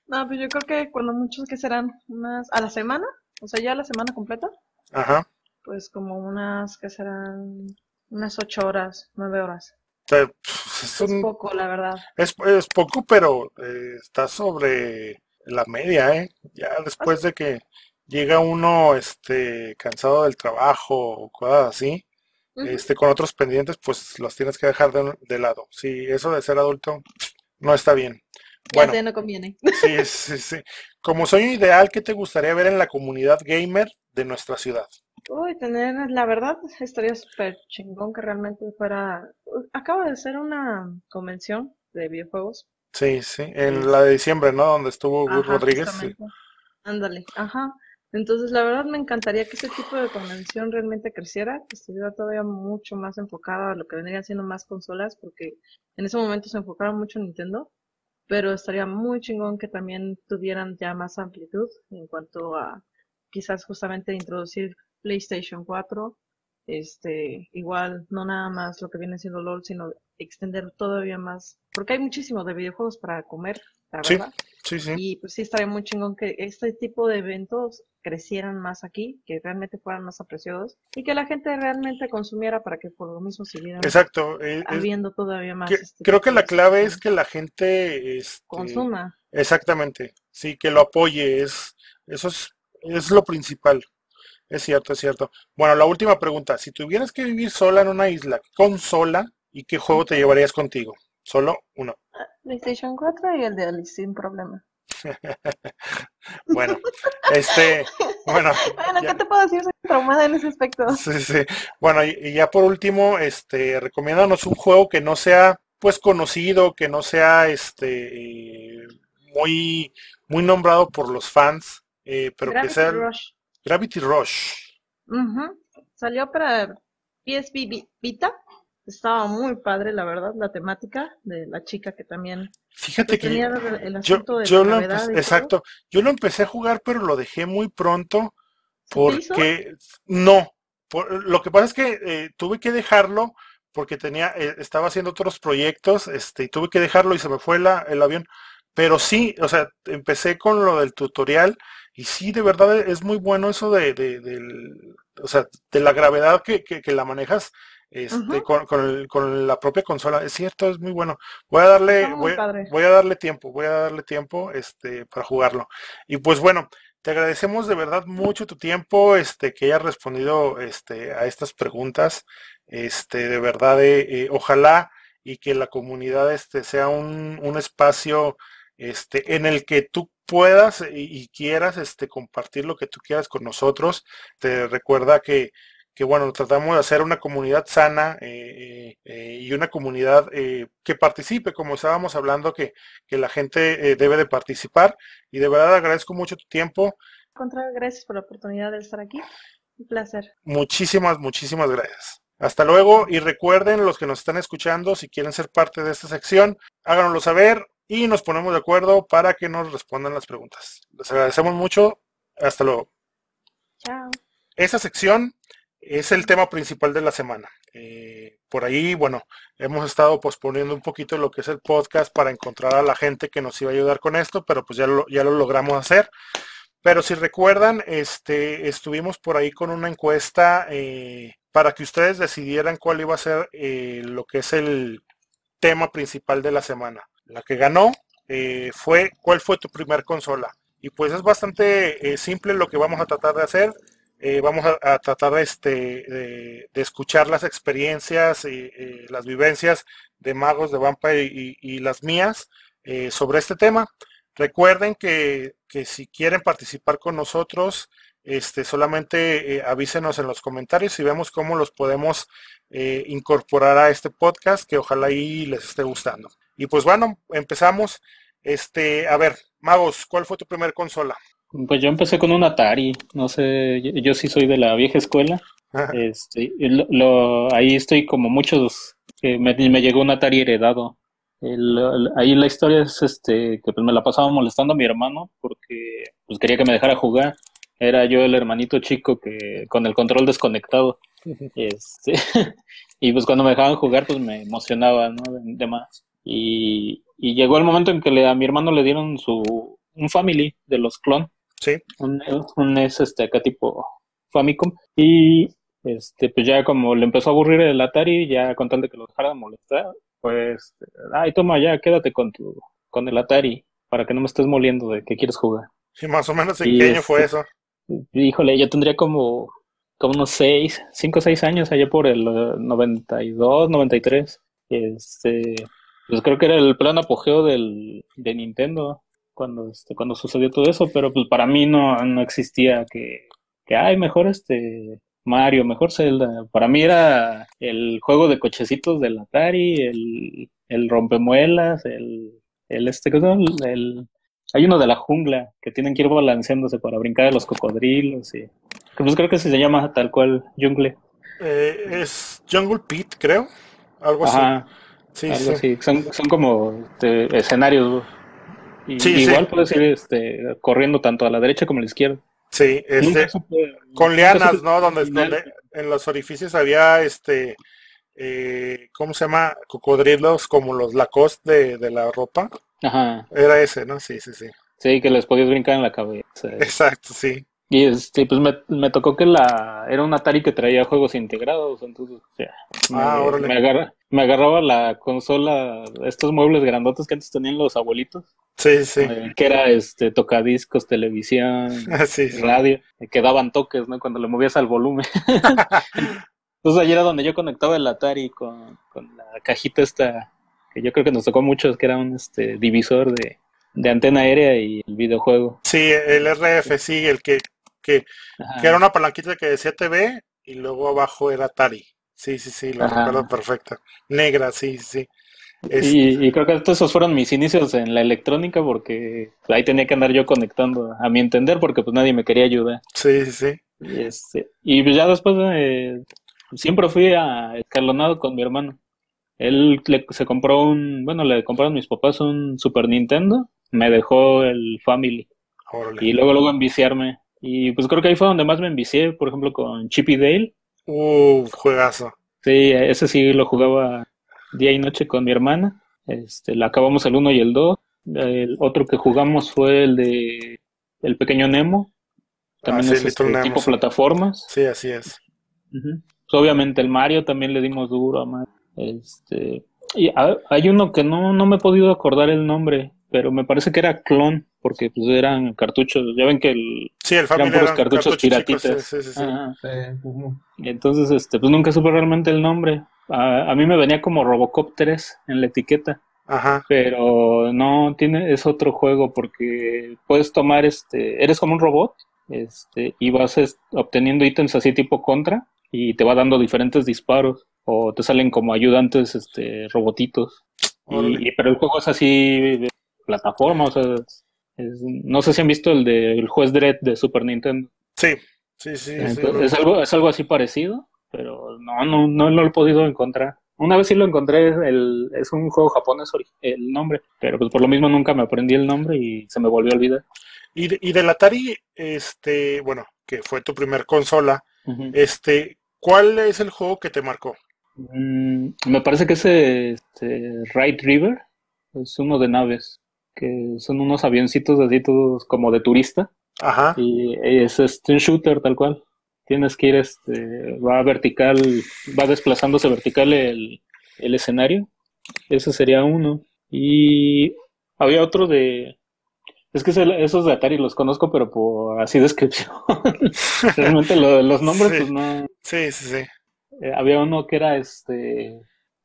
No, pues yo creo que cuando muchos que serán unas a la semana, o sea, ya la semana completa, Ajá. pues como unas que serán unas ocho horas, nueve horas. Sea, es, Es un- poco, la verdad. es, es poco, pero eh, está sobre la media, ¿eh? Ya después de que llega uno este, cansado del trabajo o cosas así, este, con otros pendientes, pues los tienes que dejar de, de lado. Sí, eso de ser adulto no está bien. Ya Bueno, sé, no conviene. sí, sí, sí. Como sueño ideal, ¿qué te gustaría ver en la comunidad gamer de nuestra ciudad? Uy, tener, la verdad, estaría súper chingón que realmente fuera. Acaba de ser una convención de videojuegos. Sí, sí, en la de diciembre, ¿no? Donde estuvo Gus Rodríguez. sí. Ándale, ajá. Entonces, la verdad me encantaría que ese tipo de convención realmente creciera, que estuviera todavía mucho más enfocada a lo que vendrían siendo más consolas, porque en ese momento se enfocaba mucho en Nintendo, pero estaría muy chingón que también tuvieran ya más amplitud en cuanto a quizás justamente introducir PlayStation 4, este, igual no nada más lo que viene siendo LOL, sino extender todavía más, porque hay muchísimo de videojuegos para comer, la Sí, verdad. sí, sí. Y pues sí estaría muy chingón que este tipo de eventos crecieran más aquí, que realmente fueran más apreciados y que la gente realmente consumiera para que por lo mismo siguieran Exacto. eh, es- habiendo todavía más. que- este creo que la clave es que la gente este, consuma. Exactamente, sí, que lo apoye, es, eso es, es lo principal. Es cierto, es cierto. Bueno, la última pregunta, si tuvieras que vivir sola en una isla, ¿qué consola y qué juego te llevarías contigo? Solo uno. PlayStation 4 y el de Alice sin problema. Bueno, este, bueno, Bueno, ya- ¿qué te puedo decir? Soy traumada en ese aspecto. sí, sí. Bueno, y, y ya por último, este, recomiéndanos un juego que no sea, pues, conocido, que no sea, este, muy, muy nombrado por los fans, eh, pero que sea Rush. Gravity Rush. Salió para PSP Vi- Vita. Estaba muy padre, la verdad, la temática de la chica que también Fíjate que tenía el yo, asunto de yo la lo gravedad empecé, y todo. exacto, yo lo empecé a jugar, pero lo dejé muy pronto porque no, lo que pasa es que eh, tuve que dejarlo porque tenía, eh, estaba haciendo otros proyectos, este, y tuve que dejarlo y se me fue la, el avión. Pero sí, o sea, empecé con lo del tutorial y sí, de verdad es muy bueno eso de, de, o sea, de la gravedad que, que, la manejas este, con, con, la propia consola. Es cierto, es muy bueno. Voy a darle, voy, a darle tiempo, voy a darle tiempo este, para jugarlo. Y pues bueno, te agradecemos de verdad mucho tu tiempo, este, que hayas respondido este, a estas preguntas. Este, de verdad, eh, eh, ojalá y que la comunidad este, sea un, un espacio este, en el que tú puedas y, quieras este, compartir lo que tú quieras con nosotros. Te recuerda que, que bueno, tratamos de hacer una comunidad sana eh, eh, y una comunidad eh, que participe, como estábamos hablando, que, que la gente debe de participar. Y de verdad agradezco mucho tu tiempo. Contra, gracias por la oportunidad de estar aquí. Un placer. Muchísimas, muchísimas gracias. Hasta luego y recuerden los que nos están escuchando, si quieren ser parte de esta sección, háganoslo saber y nos ponemos de acuerdo para que nos respondan las preguntas. Les agradecemos mucho. Hasta luego. Chao. Esta sección es el tema principal de la semana. Eh, por ahí, bueno, hemos estado posponiendo un poquito lo que es el podcast para encontrar a la gente que nos iba a ayudar con esto, pero pues ya lo, ya lo logramos hacer. Pero si recuerdan, este, estuvimos por ahí con una encuesta eh, para que ustedes decidieran cuál iba a ser eh, lo que es el tema principal de la semana. La que ganó eh, fue cuál fue tu primer consola. Y pues es bastante eh, simple lo que vamos a tratar de hacer. Eh, vamos a, tratar este, de, escuchar las experiencias y las vivencias de Magos de Vampire y, las mías sobre este tema. Recuerden que, que, si quieren participar con nosotros, este, solamente avísenos en los comentarios y vemos cómo los podemos incorporar a este podcast que ojalá y les esté gustando. Y pues bueno, empezamos. Este, a ver, Magos, ¿cuál fue tu primer consola? Pues yo empecé con un Atari, no sé, yo, sí soy de la vieja escuela. Este, lo, ahí estoy como muchos, que me, llegó un Atari heredado. ahí la historia es este que pues me la pasaba molestando a mi hermano porque pues quería que me dejara jugar. Era yo el hermanito chico que con el control desconectado. Este, y pues cuando me dejaban jugar pues me emocionaba, ¿no? de más. Y, llegó el momento en que le, a mi hermano le dieron su un family de los clon. Sí. Un, un es este acá tipo Famicom. Y este, pues ya como le empezó a aburrir el Atari, ya con tal de que lo dejara de molestar, pues, ay, toma ya, quédate con tu, con el Atari, para que no me estés moliendo de que quieres jugar. Sí, más o menos en qué año fue eso. Híjole, yo tendría como, como unos seis, cinco o seis años allá por el 92, 93. Este, pues creo que era el plan apogeo del, de Nintendo cuando, este, cuando sucedió todo eso, pero pues para mí no, no existía que, que, ay, mejor este Mario, mejor Zelda. Para mí era el juego de cochecitos del Atari, el, el rompemuelas, el, el este, el, hay uno de la jungla que tienen que ir balanceándose para brincar de los cocodrilos y pues creo que se llama tal cual Jungle. Eh, es Jungle Pit, creo, algo así. Sí, sí. Son, son como este, escenarios. Y, igual puedes ir este, corriendo tanto a la derecha como a la izquierda. Sí, este, con lianas, ¿no? Donde, donde en los orificios había este, eh, ¿cómo se llama? Cocodrilos como los Lacoste de, de la ropa. Ajá. Era ese, ¿no? Sí, sí, sí. Sí, que les podías brincar en la cabeza. Exacto, sí. Y este, pues me, me, tocó que la era un Atari que traía juegos integrados, entonces, o sea, ah, me, agarraba la consola, estos muebles grandotes que antes tenían los abuelitos. Sí, sí. Eh, que era este tocadiscos, televisión, radio, que daban toques, ¿no? Cuando le movías al volumen. entonces ahí era donde yo conectaba el Atari con, con la cajita esta, que yo creo que nos tocó a muchos, que era un este divisor de, de antena aérea y el videojuego. Sí, el RF, sí, el que que, era una palanquita que decía TV y luego abajo era Atari. Sí, sí, sí, lo recuerdo perfecto. Negra, sí, sí. Y, creo que estos fueron mis inicios en la electrónica porque ahí tenía que andar yo conectando, a mi entender, porque pues nadie me quería ayudar. Sí, sí, sí. Y, este, y ya después eh, siempre fui a escalonado con mi hermano. Él se compró un, bueno, le compraron mis papás un Super Nintendo, me dejó el Family. Y luego luego enviciarme y pues creo que ahí fue donde más me envicié, por ejemplo, con Chip y Dale. Uh, juegazo. Sí, ese sí lo jugaba día y noche con mi hermana. Este, la acabamos el 1 y el 2. El otro que jugamos fue el de El Pequeño Nemo. También Ah, sí, es este, Nemo, tipo sí. plataformas. Sí, así es. Pues, obviamente el Mario también le dimos duro a Mario. Este, y ha- hay uno que no, no me he podido acordar el nombre, pero me parece que era clon, porque pues eran cartuchos. Ya ven que el, Sí, el eran puros eran cartuchos chicos, piratitas. sí, sí, sí. Y entonces, este, pues nunca supe realmente el nombre. A, a mí me venía como Robocop 3 en la etiqueta, Ajá. pero no tiene, es otro juego porque puedes tomar, este, eres como un robot, este, y vas obteniendo ítems así tipo contra y te va dando diferentes disparos o te salen como ayudantes, este, robotitos. Y, y- pero el juego es así de plataforma, o sea, es- es- no sé si han visto el del juez Dredd de Super Nintendo. Sí, sí, sí. Entonces, es, algo, es algo así parecido, pero no, no, no, lo he podido encontrar. Una vez sí lo encontré, el, es un juego japonés el nombre, pero pues por lo mismo nunca me aprendí el nombre y se me volvió a olvidar. Y, de- y del Atari, este, bueno, que fue tu primer consola, este, ¿cuál es el juego que te marcó? Mm, me parece que ese este, Right River es uno de naves, que son unos avioncitos así todos como de turista. Ajá. Y es este, un shooter tal cual. Tienes que ir, este, va vertical, va desplazándose vertical el, el escenario. Ese sería uno. Y había otro de... Es que esos de Atari los conozco, pero por así descripción. Realmente lo- los nombres, Sí. pues no... Sí, sí, sí. Eh, había uno que era este...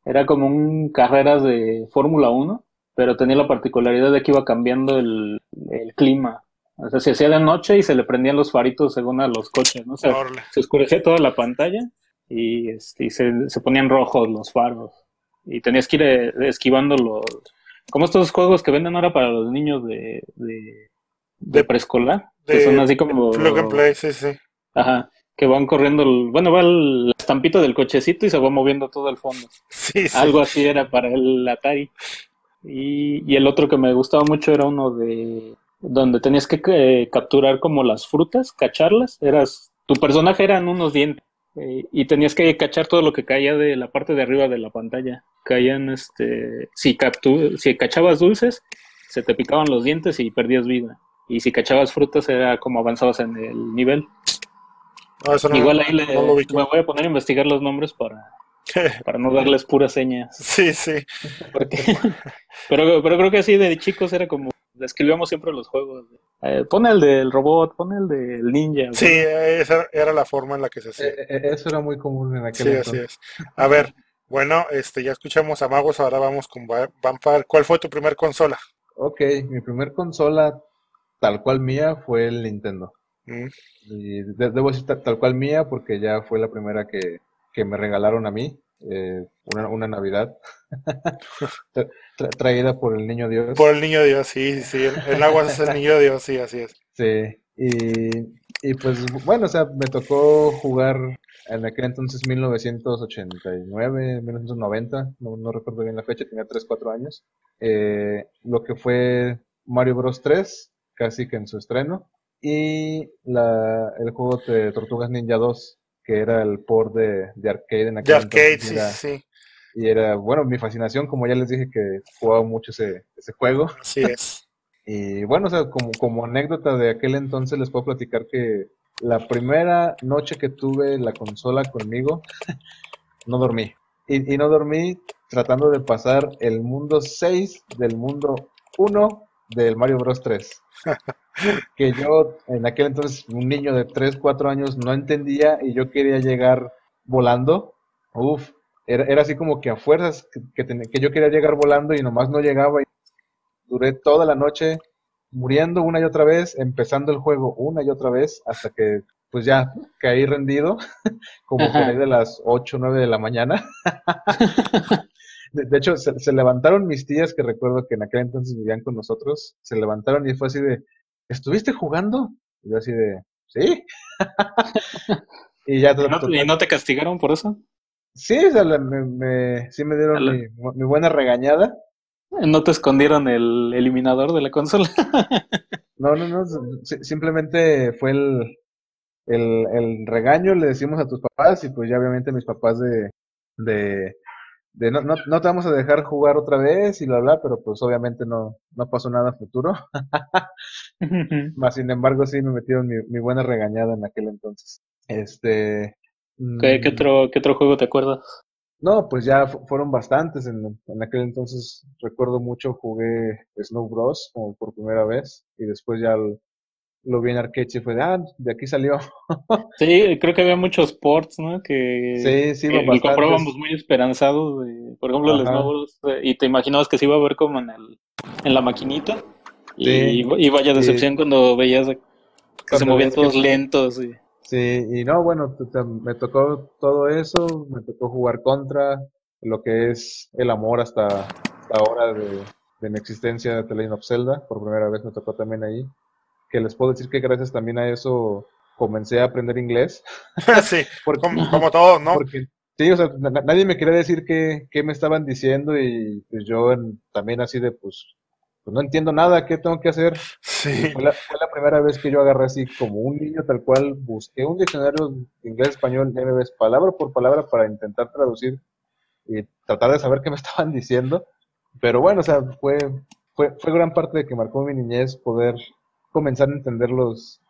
Era como un carreras de Fórmula 1, pero tenía la particularidad de que iba cambiando el, el clima. O sea, se hacía de noche y se le prendían los faritos según a los coches, ¿no? O sea, Órale. se oscurecía toda la pantalla y, este, y se, se ponían rojos los faros. Y tenías que ir eh, esquivando los... Como estos juegos que venden ahora para los niños de, de, de De- preescolar, que son así como... Plug and play, sí, sí. Ajá, que van corriendo... el- bueno, va el- la estampita del cochecito y se va moviendo todo el fondo. Sí, sí. Algo así era para el Atari. Y, y el otro que me gustaba mucho era uno de donde tenías que eh, capturar como las frutas, cacharlas. Eras, tu personaje eran unos dientes eh, y tenías que cachar todo lo que caía de la parte de arriba de la pantalla. Caían, este, si captu si cachabas dulces, se te picaban los dientes y perdías vida. Y si cachabas frutas era como avanzabas en el nivel. No, eso no, Igual ahí le, no me voy a poner a investigar los nombres para, para no darles puras señas. Sí, sí. Porque- pero, pero creo que así de chicos era como describíamos siempre los juegos. Eh, pon el del robot, pon el del ninja. Sí, esa era la forma en la que se hacía. Eh, eh, Eso era muy común en aquel Sí, así es. A ver, bueno, este, ya escuchamos a Magos, ahora vamos con Va- Vampire. ¿Cuál fue tu primer consola? Ok, mi primer consola tal cual mía fue el Nintendo. Mm, Y de- debo decir ta- tal cual mía porque ya fue la primera que, que me regalaron a mí, eh, una, una Navidad, Tra- tra- traída por el Niño Dios. Por el niño Dios, sí, sí, el, el agua es el niño Dios, sí, así es. Sí, y, y pues bueno, o sea, me tocó jugar en aquel entonces 1989, 1990, no, no recuerdo bien la fecha, tenía 3, 4 años, eh, lo que fue Mario Bros 3, casi que en su estreno, y la, el juego de Tortugas Ninja 2, que era el port de, de arcade en De aquel arcade, entonces, sí, era, sí, sí, y era, bueno, mi fascinación, como ya les dije que jugaba mucho ese, ese juego. así es. Y bueno, o sea, como, como anécdota de aquel entonces les puedo platicar que la primera noche que tuve la consola conmigo, no dormí. Y, y no dormí tratando de pasar el mundo 6 del mundo 1 del Mario Bros 3. Que yo en aquel entonces, un niño de 3, 4 años, no entendía y yo quería llegar volando. Uf, era, era así como que a fuerzas que, que, ten- que yo quería llegar volando y nomás no llegaba. Y duré toda la noche muriendo una y otra vez, empezando el juego una y otra vez, hasta que pues ya caí rendido, como por ahí de las 8 o 9 de la mañana. De, de hecho, se, se levantaron mis tías, que recuerdo que en aquel entonces vivían con nosotros, se levantaron y fue así de, ¿estuviste jugando? Y yo así de, sí. y ya ¿Y no, y no te castigaron por eso? Sí, o sea, me, me- sí me dieron mi, mi buena regañada. ¿No te escondieron el eliminador de la consola? No, no, no, si- simplemente fue el, el, el regaño le decimos a tus papás y pues ya obviamente mis papás de, de, de no, no, no te vamos a dejar jugar otra vez y bla, bla, pero pues obviamente no, no pasó nada futuro. Más sin embargo sí me metieron mi, mi buena regañada en aquel entonces. Este... ¿Qué, qué mm, otro, ¿Qué otro juego te acuerdas? No, pues ya fu- fueron bastantes. En, en aquel entonces recuerdo mucho, jugué Snow Bros. como por primera vez y después ya lo vi en y fue de, ah, de aquí salió. Sí, creo que había muchos ports, ¿no? Que, Sí, sí, que lo comprábamos muy esperanzados. de- por ejemplo, Ajá. Snowboard, eh, y te imaginabas que se iba a ver como en el, en la maquinita. Y, Sí, y vaya decepción cuando veías que se movían que todos lentos. Y... Sí, y no, bueno, me tocó todo eso, me tocó jugar contra lo que es el amor hasta, hasta ahora de, de mi existencia de The Legend of Zelda, por primera vez me tocó también ahí, que les puedo decir que gracias también a eso comencé a aprender inglés, sí, porque, como, como todos, ¿no? porque sí, o sea, na- na- nadie me quería decir qué, qué me estaban diciendo y pues yo en- también así de, pues, pues no entiendo nada, ¿qué tengo que hacer? Sí, fue la, fue la primera vez que yo agarré así como un niño tal cual, busqué un diccionario de inglés-español, ves, palabra por palabra para intentar traducir y tratar de saber qué me estaban diciendo. Pero bueno, o sea, fue, fue, fue gran parte de que marcó mi niñez poder comenzar a entender los,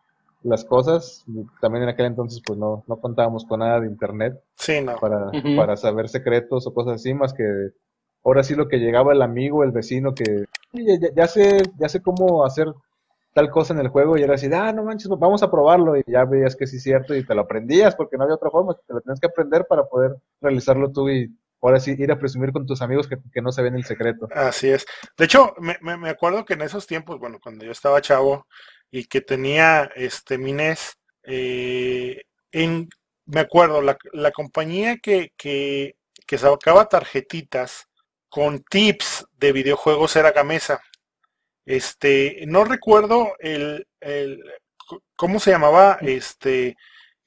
las cosas. También en aquel entonces pues no, no contábamos con nada de internet sí, no. para, para saber secretos o cosas así, más que ahora sí lo que llegaba el amigo, el vecino, que "Oye, ya, ya sé, ya sé cómo hacer tal cosa en el juego y era así, ah, no manches, vamos a probarlo y ya veías que sí es cierto y te lo aprendías porque no había otra forma, te lo tenías que aprender para poder realizarlo tú y ahora sí ir a presumir con tus amigos que, que no sabían el secreto. Así es. De hecho, me, me- me acuerdo que en esos tiempos, bueno, cuando yo estaba chavo y que tenía este mi NES, eh, en, me acuerdo, la, la compañía que, que, que sacaba tarjetitas con tips de videojuegos era Gamesa. Este, no recuerdo el, el cómo se llamaba, este,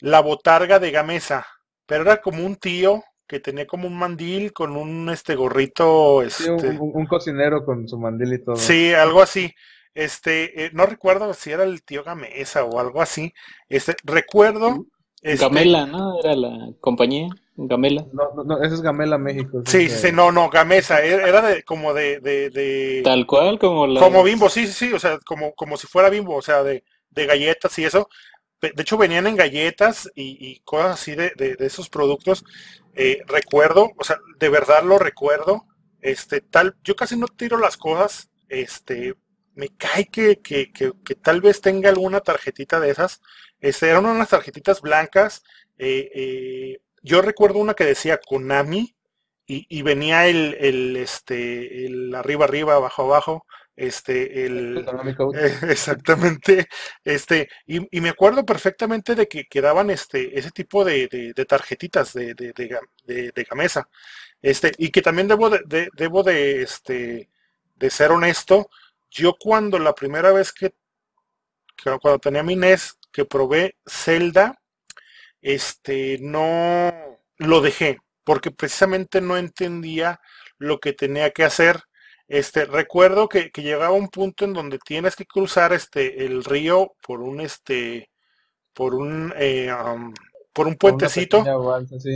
la botarga de Gamesa, pero era como un tío que tenía como un mandil con un este gorrito, Sí, un, este, un- un cocinero con su mandil y todo. Sí, algo así. Este, eh, no recuerdo si era el tío Gamesa o algo así. Este, recuerdo, este, Gamela, ¿no? Era la compañía. Gamela. No, no, no, ese es Gamela México. sí, sí, no, no, Gamesa, era era de, como de, de, de, Tal cual como la. como Bimbo, sí, sí, sí, o sea, como, como si fuera Bimbo, o sea, de, de galletas y eso. De hecho, venían en galletas y, y cosas así de, de- de esos productos. Eh, recuerdo, o sea, de verdad lo recuerdo. Este, tal, yo casi no tiro las cosas. Este, me cae que, que, que, que tal vez tenga alguna tarjetita de esas. Este, eran unas tarjetitas blancas. eh, eh, yo recuerdo una que decía Konami y, y venía el, el, este, el arriba, arriba, abajo, abajo. Este, el, eh, exactamente, este, y, y me acuerdo perfectamente de que quedaban este, ese tipo de, de- de tarjetitas de, de, de, ga- de- de Gamesa. Este, y que también debo de, de- debo de, este, de ser honesto, yo cuando la primera vez que, que cuando tenía mi NES, que probé Zelda, este, no lo dejé, porque precisamente no entendía lo que tenía que hacer. Este, recuerdo que, que llegaba un punto en donde tienes que cruzar este el río por un este por un eh, por un puentecito.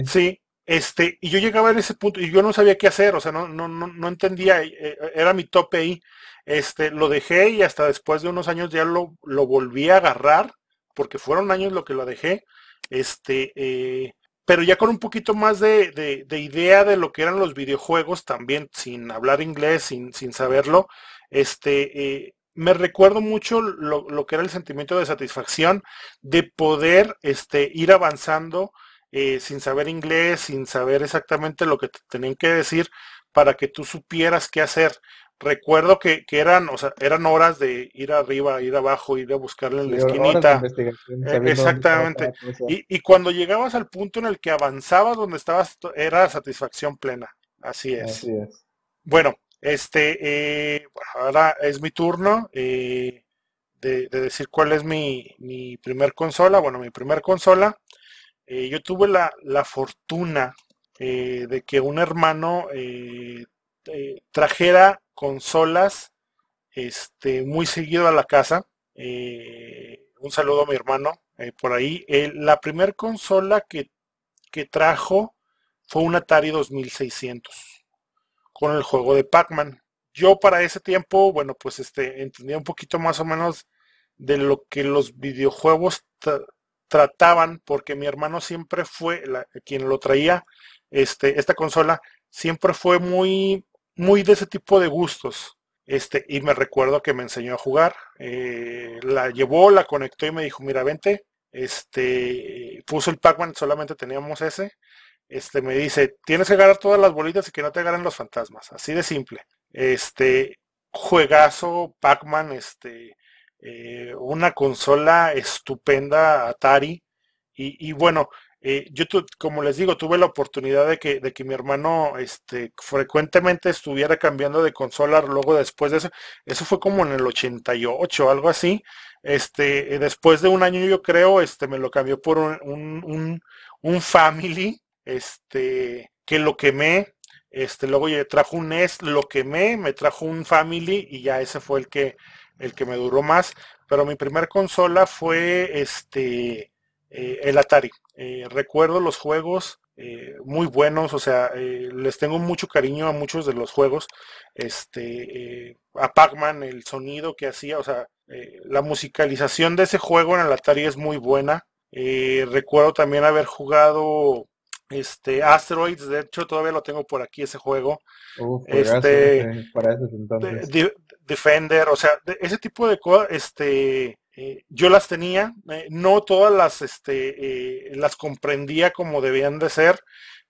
Sí, este, y yo llegaba en ese punto y yo no sabía qué hacer, o sea, no, no, no, no entendía, eh, eh, era mi tope ahí. Este, lo dejé y hasta después de unos años ya lo, lo volví a agarrar, porque fueron años lo que lo dejé. Este, eh, pero ya con un poquito más de, de- de idea de lo que eran los videojuegos, también sin hablar inglés, sin, sin saberlo, este, eh, me recuerdo mucho lo, lo que era el sentimiento de satisfacción de poder este, ir avanzando eh, sin saber inglés, sin saber exactamente lo que te tenían que decir para que tú supieras qué hacer. Recuerdo que, que eran, o sea, eran horas de ir arriba, ir abajo, ir a buscarle en la esquinita. Eh, estaba exactamente. Y, y cuando llegabas al punto en el que avanzabas donde estabas, era satisfacción plena. Así es. Así es. Bueno, este, eh, ahora es mi turno eh, de, de decir cuál es mi, mi primer consola. Bueno, mi primer consola, eh, yo tuve la, la fortuna de que un hermano trajera consolas este, muy seguido a la casa. Eh, un saludo a mi hermano, eh, por ahí. la primera consola que, que trajo fue un Atari 2600 con el juego de Pac-Man. Yo para ese tiempo, bueno, pues este, entendía un poquito más o menos de lo que los videojuegos trataban, porque mi hermano siempre fue quien lo traía, este, esta consola, siempre fue muy, muy de ese tipo de gustos. Este, y me recuerdo que me enseñó a jugar. Eh, la llevó, la conectó y me dijo, mira, vente. Este, puso el Pac-Man, solamente teníamos ese. Este, me dice, tienes que agarrar todas las bolitas y que no te agarren los fantasmas. Así de simple. Este, juegazo, Pac-Man, este, eh, una consola estupenda, Atari. Y, bueno, eh, yo como les digo, tuve la oportunidad de que, de que mi hermano este, frecuentemente estuviera cambiando de consola luego después de eso. Eso fue como en el 88, algo así. Este, después de un año yo creo, este, me lo cambió por un, un, un Family, este, que lo quemé. Este, luego ya trajo un NES, lo quemé, me trajo un Family y ya ese fue el que, el que me duró más. Pero mi primer consola fue este eh, el Atari. Eh, recuerdo los juegos eh, muy buenos, o sea, les tengo mucho cariño a muchos de los juegos. Este, a Pac-Man, el sonido que hacía, o sea, la musicalización de ese juego en el Atari es muy buena. recuerdo también haber jugado este Asteroids, de hecho todavía lo tengo por aquí ese juego. este para Defender, o sea, ese tipo de cosas, este eh, yo las tenía, eh, no todas las, este, eh, las comprendía como debían de ser,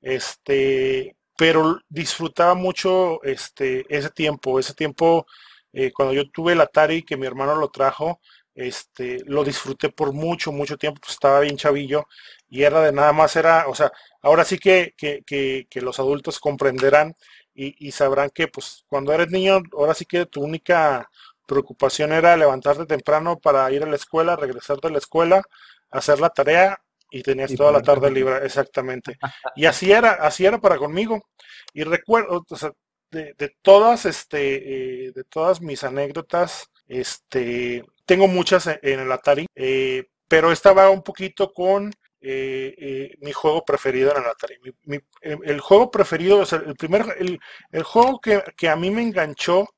este, pero disfrutaba mucho este, ese tiempo, ese tiempo cuando yo tuve el Atari que mi hermano lo trajo, este, lo disfruté por mucho, mucho tiempo, pues estaba bien chavillo y era de nada más, era, o sea, ahora sí que, que, que, los adultos comprenderán y, y, sabrán que pues cuando eres niño, ahora sí que tu única preocupación era levantarte temprano para ir a la escuela, regresar de la escuela, hacer la tarea y tenías toda la tarde libre, exactamente. Y así era, así era para conmigo. Y recuerdo, o sea, de, todas, este, eh, de todas mis anécdotas, este, tengo muchas en, el Atari, eh, pero estaba un poquito con eh, mi juego preferido en el Atari. el, juego preferido, o sea, el primer, el, el juego que, que, a mí me enganchó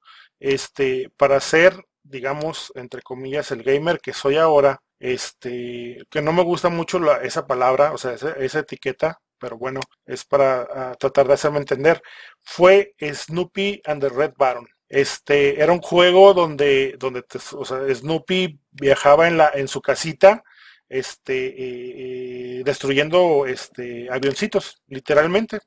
este, para ser, digamos, entre comillas, el gamer que soy ahora, este, que no me gusta mucho esa palabra, o sea, esa, etiqueta, pero bueno, es para ah, tratar de hacerme entender, fue Snoopy and the Red Baron. Este, era un juego donde, donde Snoopy viajaba en, la, en su casita, este, eh, eh, destruyendo este, avioncitos, literalmente.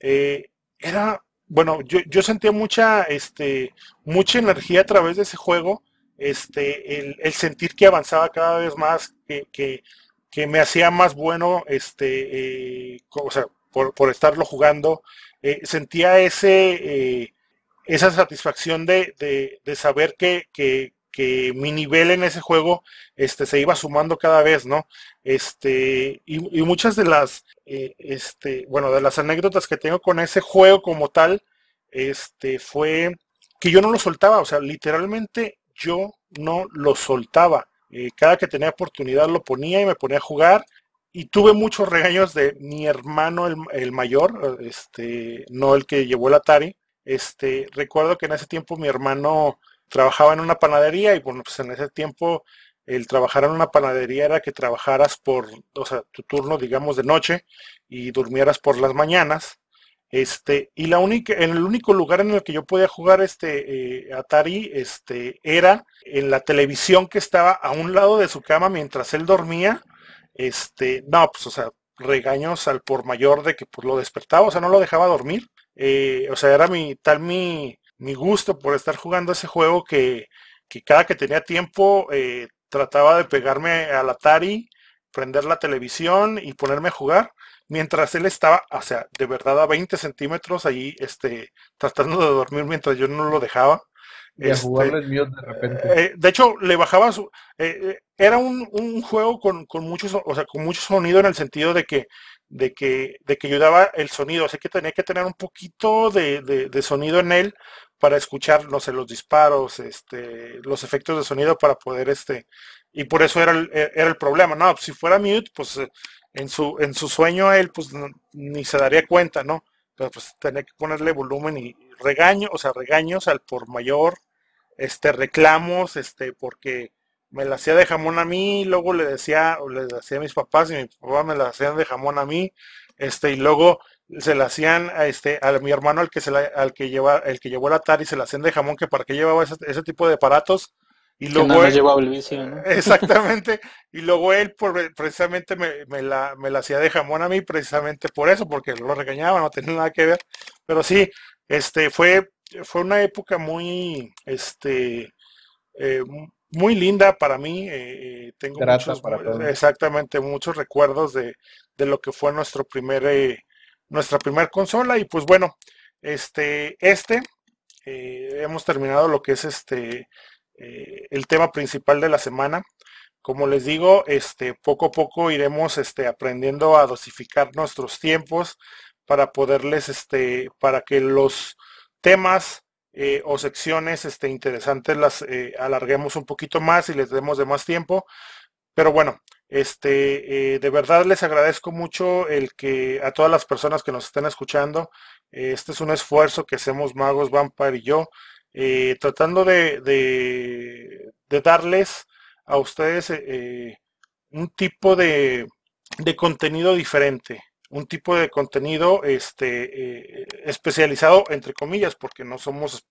Eh, era bueno, yo, yo sentía mucha, este, mucha energía a través de ese juego, este, el, sentir que avanzaba cada vez más, que, que, que me hacía más bueno, este, eh, o sea, por, por, estarlo jugando, eh, sentía ese, eh, esa satisfacción de, de, de saber que, que, que mi nivel en ese juego este, se iba sumando cada vez, ¿no? Este, y, muchas de las, eh, este, bueno, de las anécdotas que tengo con ese juego como tal, este, fue que yo no lo soltaba, o sea, literalmente yo no lo soltaba. Eh, cada que tenía oportunidad lo ponía y me ponía a jugar. Y tuve muchos regaños de mi hermano, el, el mayor, este, no el que llevó el Atari. Este, recuerdo que en ese tiempo mi hermano trabajaba en una panadería y bueno, pues en ese tiempo el trabajar en una panadería era que trabajaras por, o sea, tu turno, digamos, de noche y durmieras por las mañanas. Este, y la única, en el único lugar en el que yo podía jugar este eh, Atari, este, era en la televisión que estaba a un lado de su cama mientras él dormía. Este, no, pues, o sea, regaños al por mayor de que pues lo despertaba, o sea, no lo dejaba dormir. Eh, o sea, era mi, tal mi, mi gusto por estar jugando ese juego que, cada que tenía tiempo eh, trataba de pegarme al Atari, prender la televisión y ponerme a jugar, mientras él estaba, o sea, de verdad a 20 centímetros ahí, este, tratando de dormir mientras yo no lo dejaba. Y a este, jugarle de repente. Eh, de hecho, le bajaba su. Eh, era un, un juego con, con mucho, o sea, con mucho sonido en el sentido de que de que, de que yo daba el sonido, así que tenía que tener un poquito de, de, sonido en él para escuchar, no sé, los disparos, este, los efectos de sonido para poder, este, y por eso era el, e, era el problema, ¿no? Si fuera mute, pues eh, en su, en su sueño él, pues ni se daría cuenta, ¿no? Pero pues tenía que ponerle volumen y regaño, o sea, regaños al por mayor, este, reclamos, este, porque me la hacía de jamón a mí, luego le decía, o le decía a mis papás y mi papá me la hacían de jamón a mí, este, y luego se la hacían a este, a mi hermano al que se la, al que lleva, el que llevó el Atari, se la hacían de jamón, que para qué llevaba ese, tipo de aparatos. Y luego él, el vicio, Exactamente. y luego él por, precisamente me, me, la, me la hacía de jamón a mí, precisamente por eso, porque lo regañaba, no tenía nada que ver. Pero sí, este, fue, fue una época muy, este, eh, muy linda para mí. Eh, tengo muchos, exactamente, muchos recuerdos de, de, lo que fue nuestro primer, eh, nuestra primera consola. Y pues bueno, este, este, eh, hemos terminado lo que es este, el tema principal de la semana. Como les digo, este, poco a poco iremos este, aprendiendo a dosificar nuestros tiempos para poderles, este, para que los temas eh, o secciones este, interesantes las eh, alarguemos un poquito más y les demos de más tiempo. Pero bueno, este, eh, de verdad les agradezco mucho el que a todas las personas que nos están escuchando, este es un esfuerzo que hacemos Magos Vampire y yo, tratando de, de, darles a ustedes un tipo de, de contenido diferente un tipo de contenido este, eh, especializado, entre comillas, porque no somos,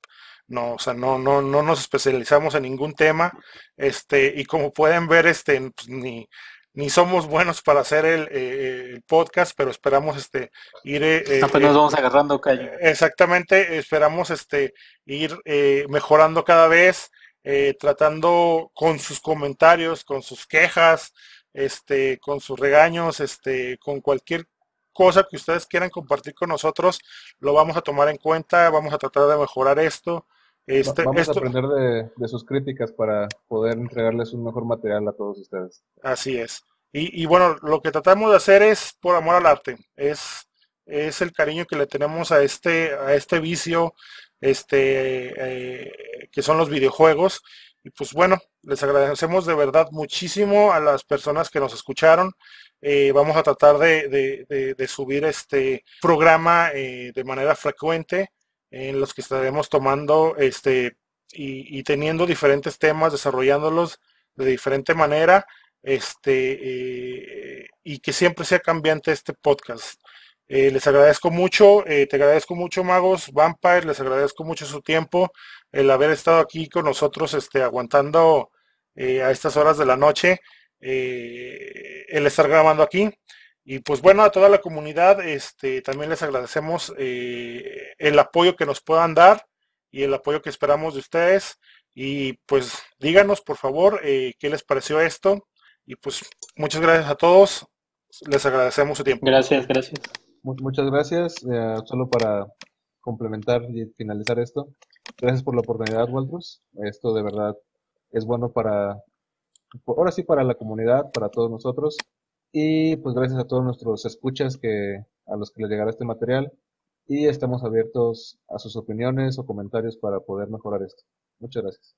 no, o sea, no, no, no nos especializamos en ningún tema, este, y como pueden ver, este, pues, ni, ni somos buenos para hacer el, eh, podcast, pero esperamos este ir eh, nos vamos agarrando calle. Exactamente, esperamos este ir mejorando cada vez, tratando con sus comentarios, con sus quejas, este, con sus regaños, este, con cualquier cosa que ustedes quieran compartir con nosotros, lo vamos a tomar en cuenta, vamos a tratar de mejorar esto. Este, vamos a aprender de, sus críticas para poder entregarles un mejor material a todos ustedes. Así es. Y, bueno, lo que tratamos de hacer es por amor al arte, es, es el cariño que le tenemos a este, a este vicio, este, eh, que son los videojuegos. Y pues bueno, les agradecemos de verdad muchísimo a las personas que nos escucharon. Eh, vamos a tratar de, subir este programa eh, de manera frecuente en los que estaremos tomando este y, teniendo diferentes temas, desarrollándolos de diferente manera este eh, y que siempre sea cambiante este podcast. les agradezco mucho, te agradezco mucho Magos, Vampire, les agradezco mucho su tiempo, el haber estado aquí con nosotros, este, aguantando a estas horas de la noche eh, el estar grabando aquí. Y pues bueno, a toda la comunidad este, también les agradecemos eh, el apoyo que nos puedan dar y el apoyo que esperamos de ustedes. Y pues díganos por favor eh, qué les pareció esto. Y pues muchas gracias a todos. Les agradecemos su tiempo. Gracias, gracias. Muchas gracias. Eh, solo para complementar y finalizar esto. Gracias por la oportunidad, Walters. Esto de verdad es bueno para ahora sí para la comunidad, para todos nosotros. Y pues gracias a todos nuestros escuchas que a los que les llegará este material. Y estamos abiertos a sus opiniones o comentarios para poder mejorar esto. Muchas gracias.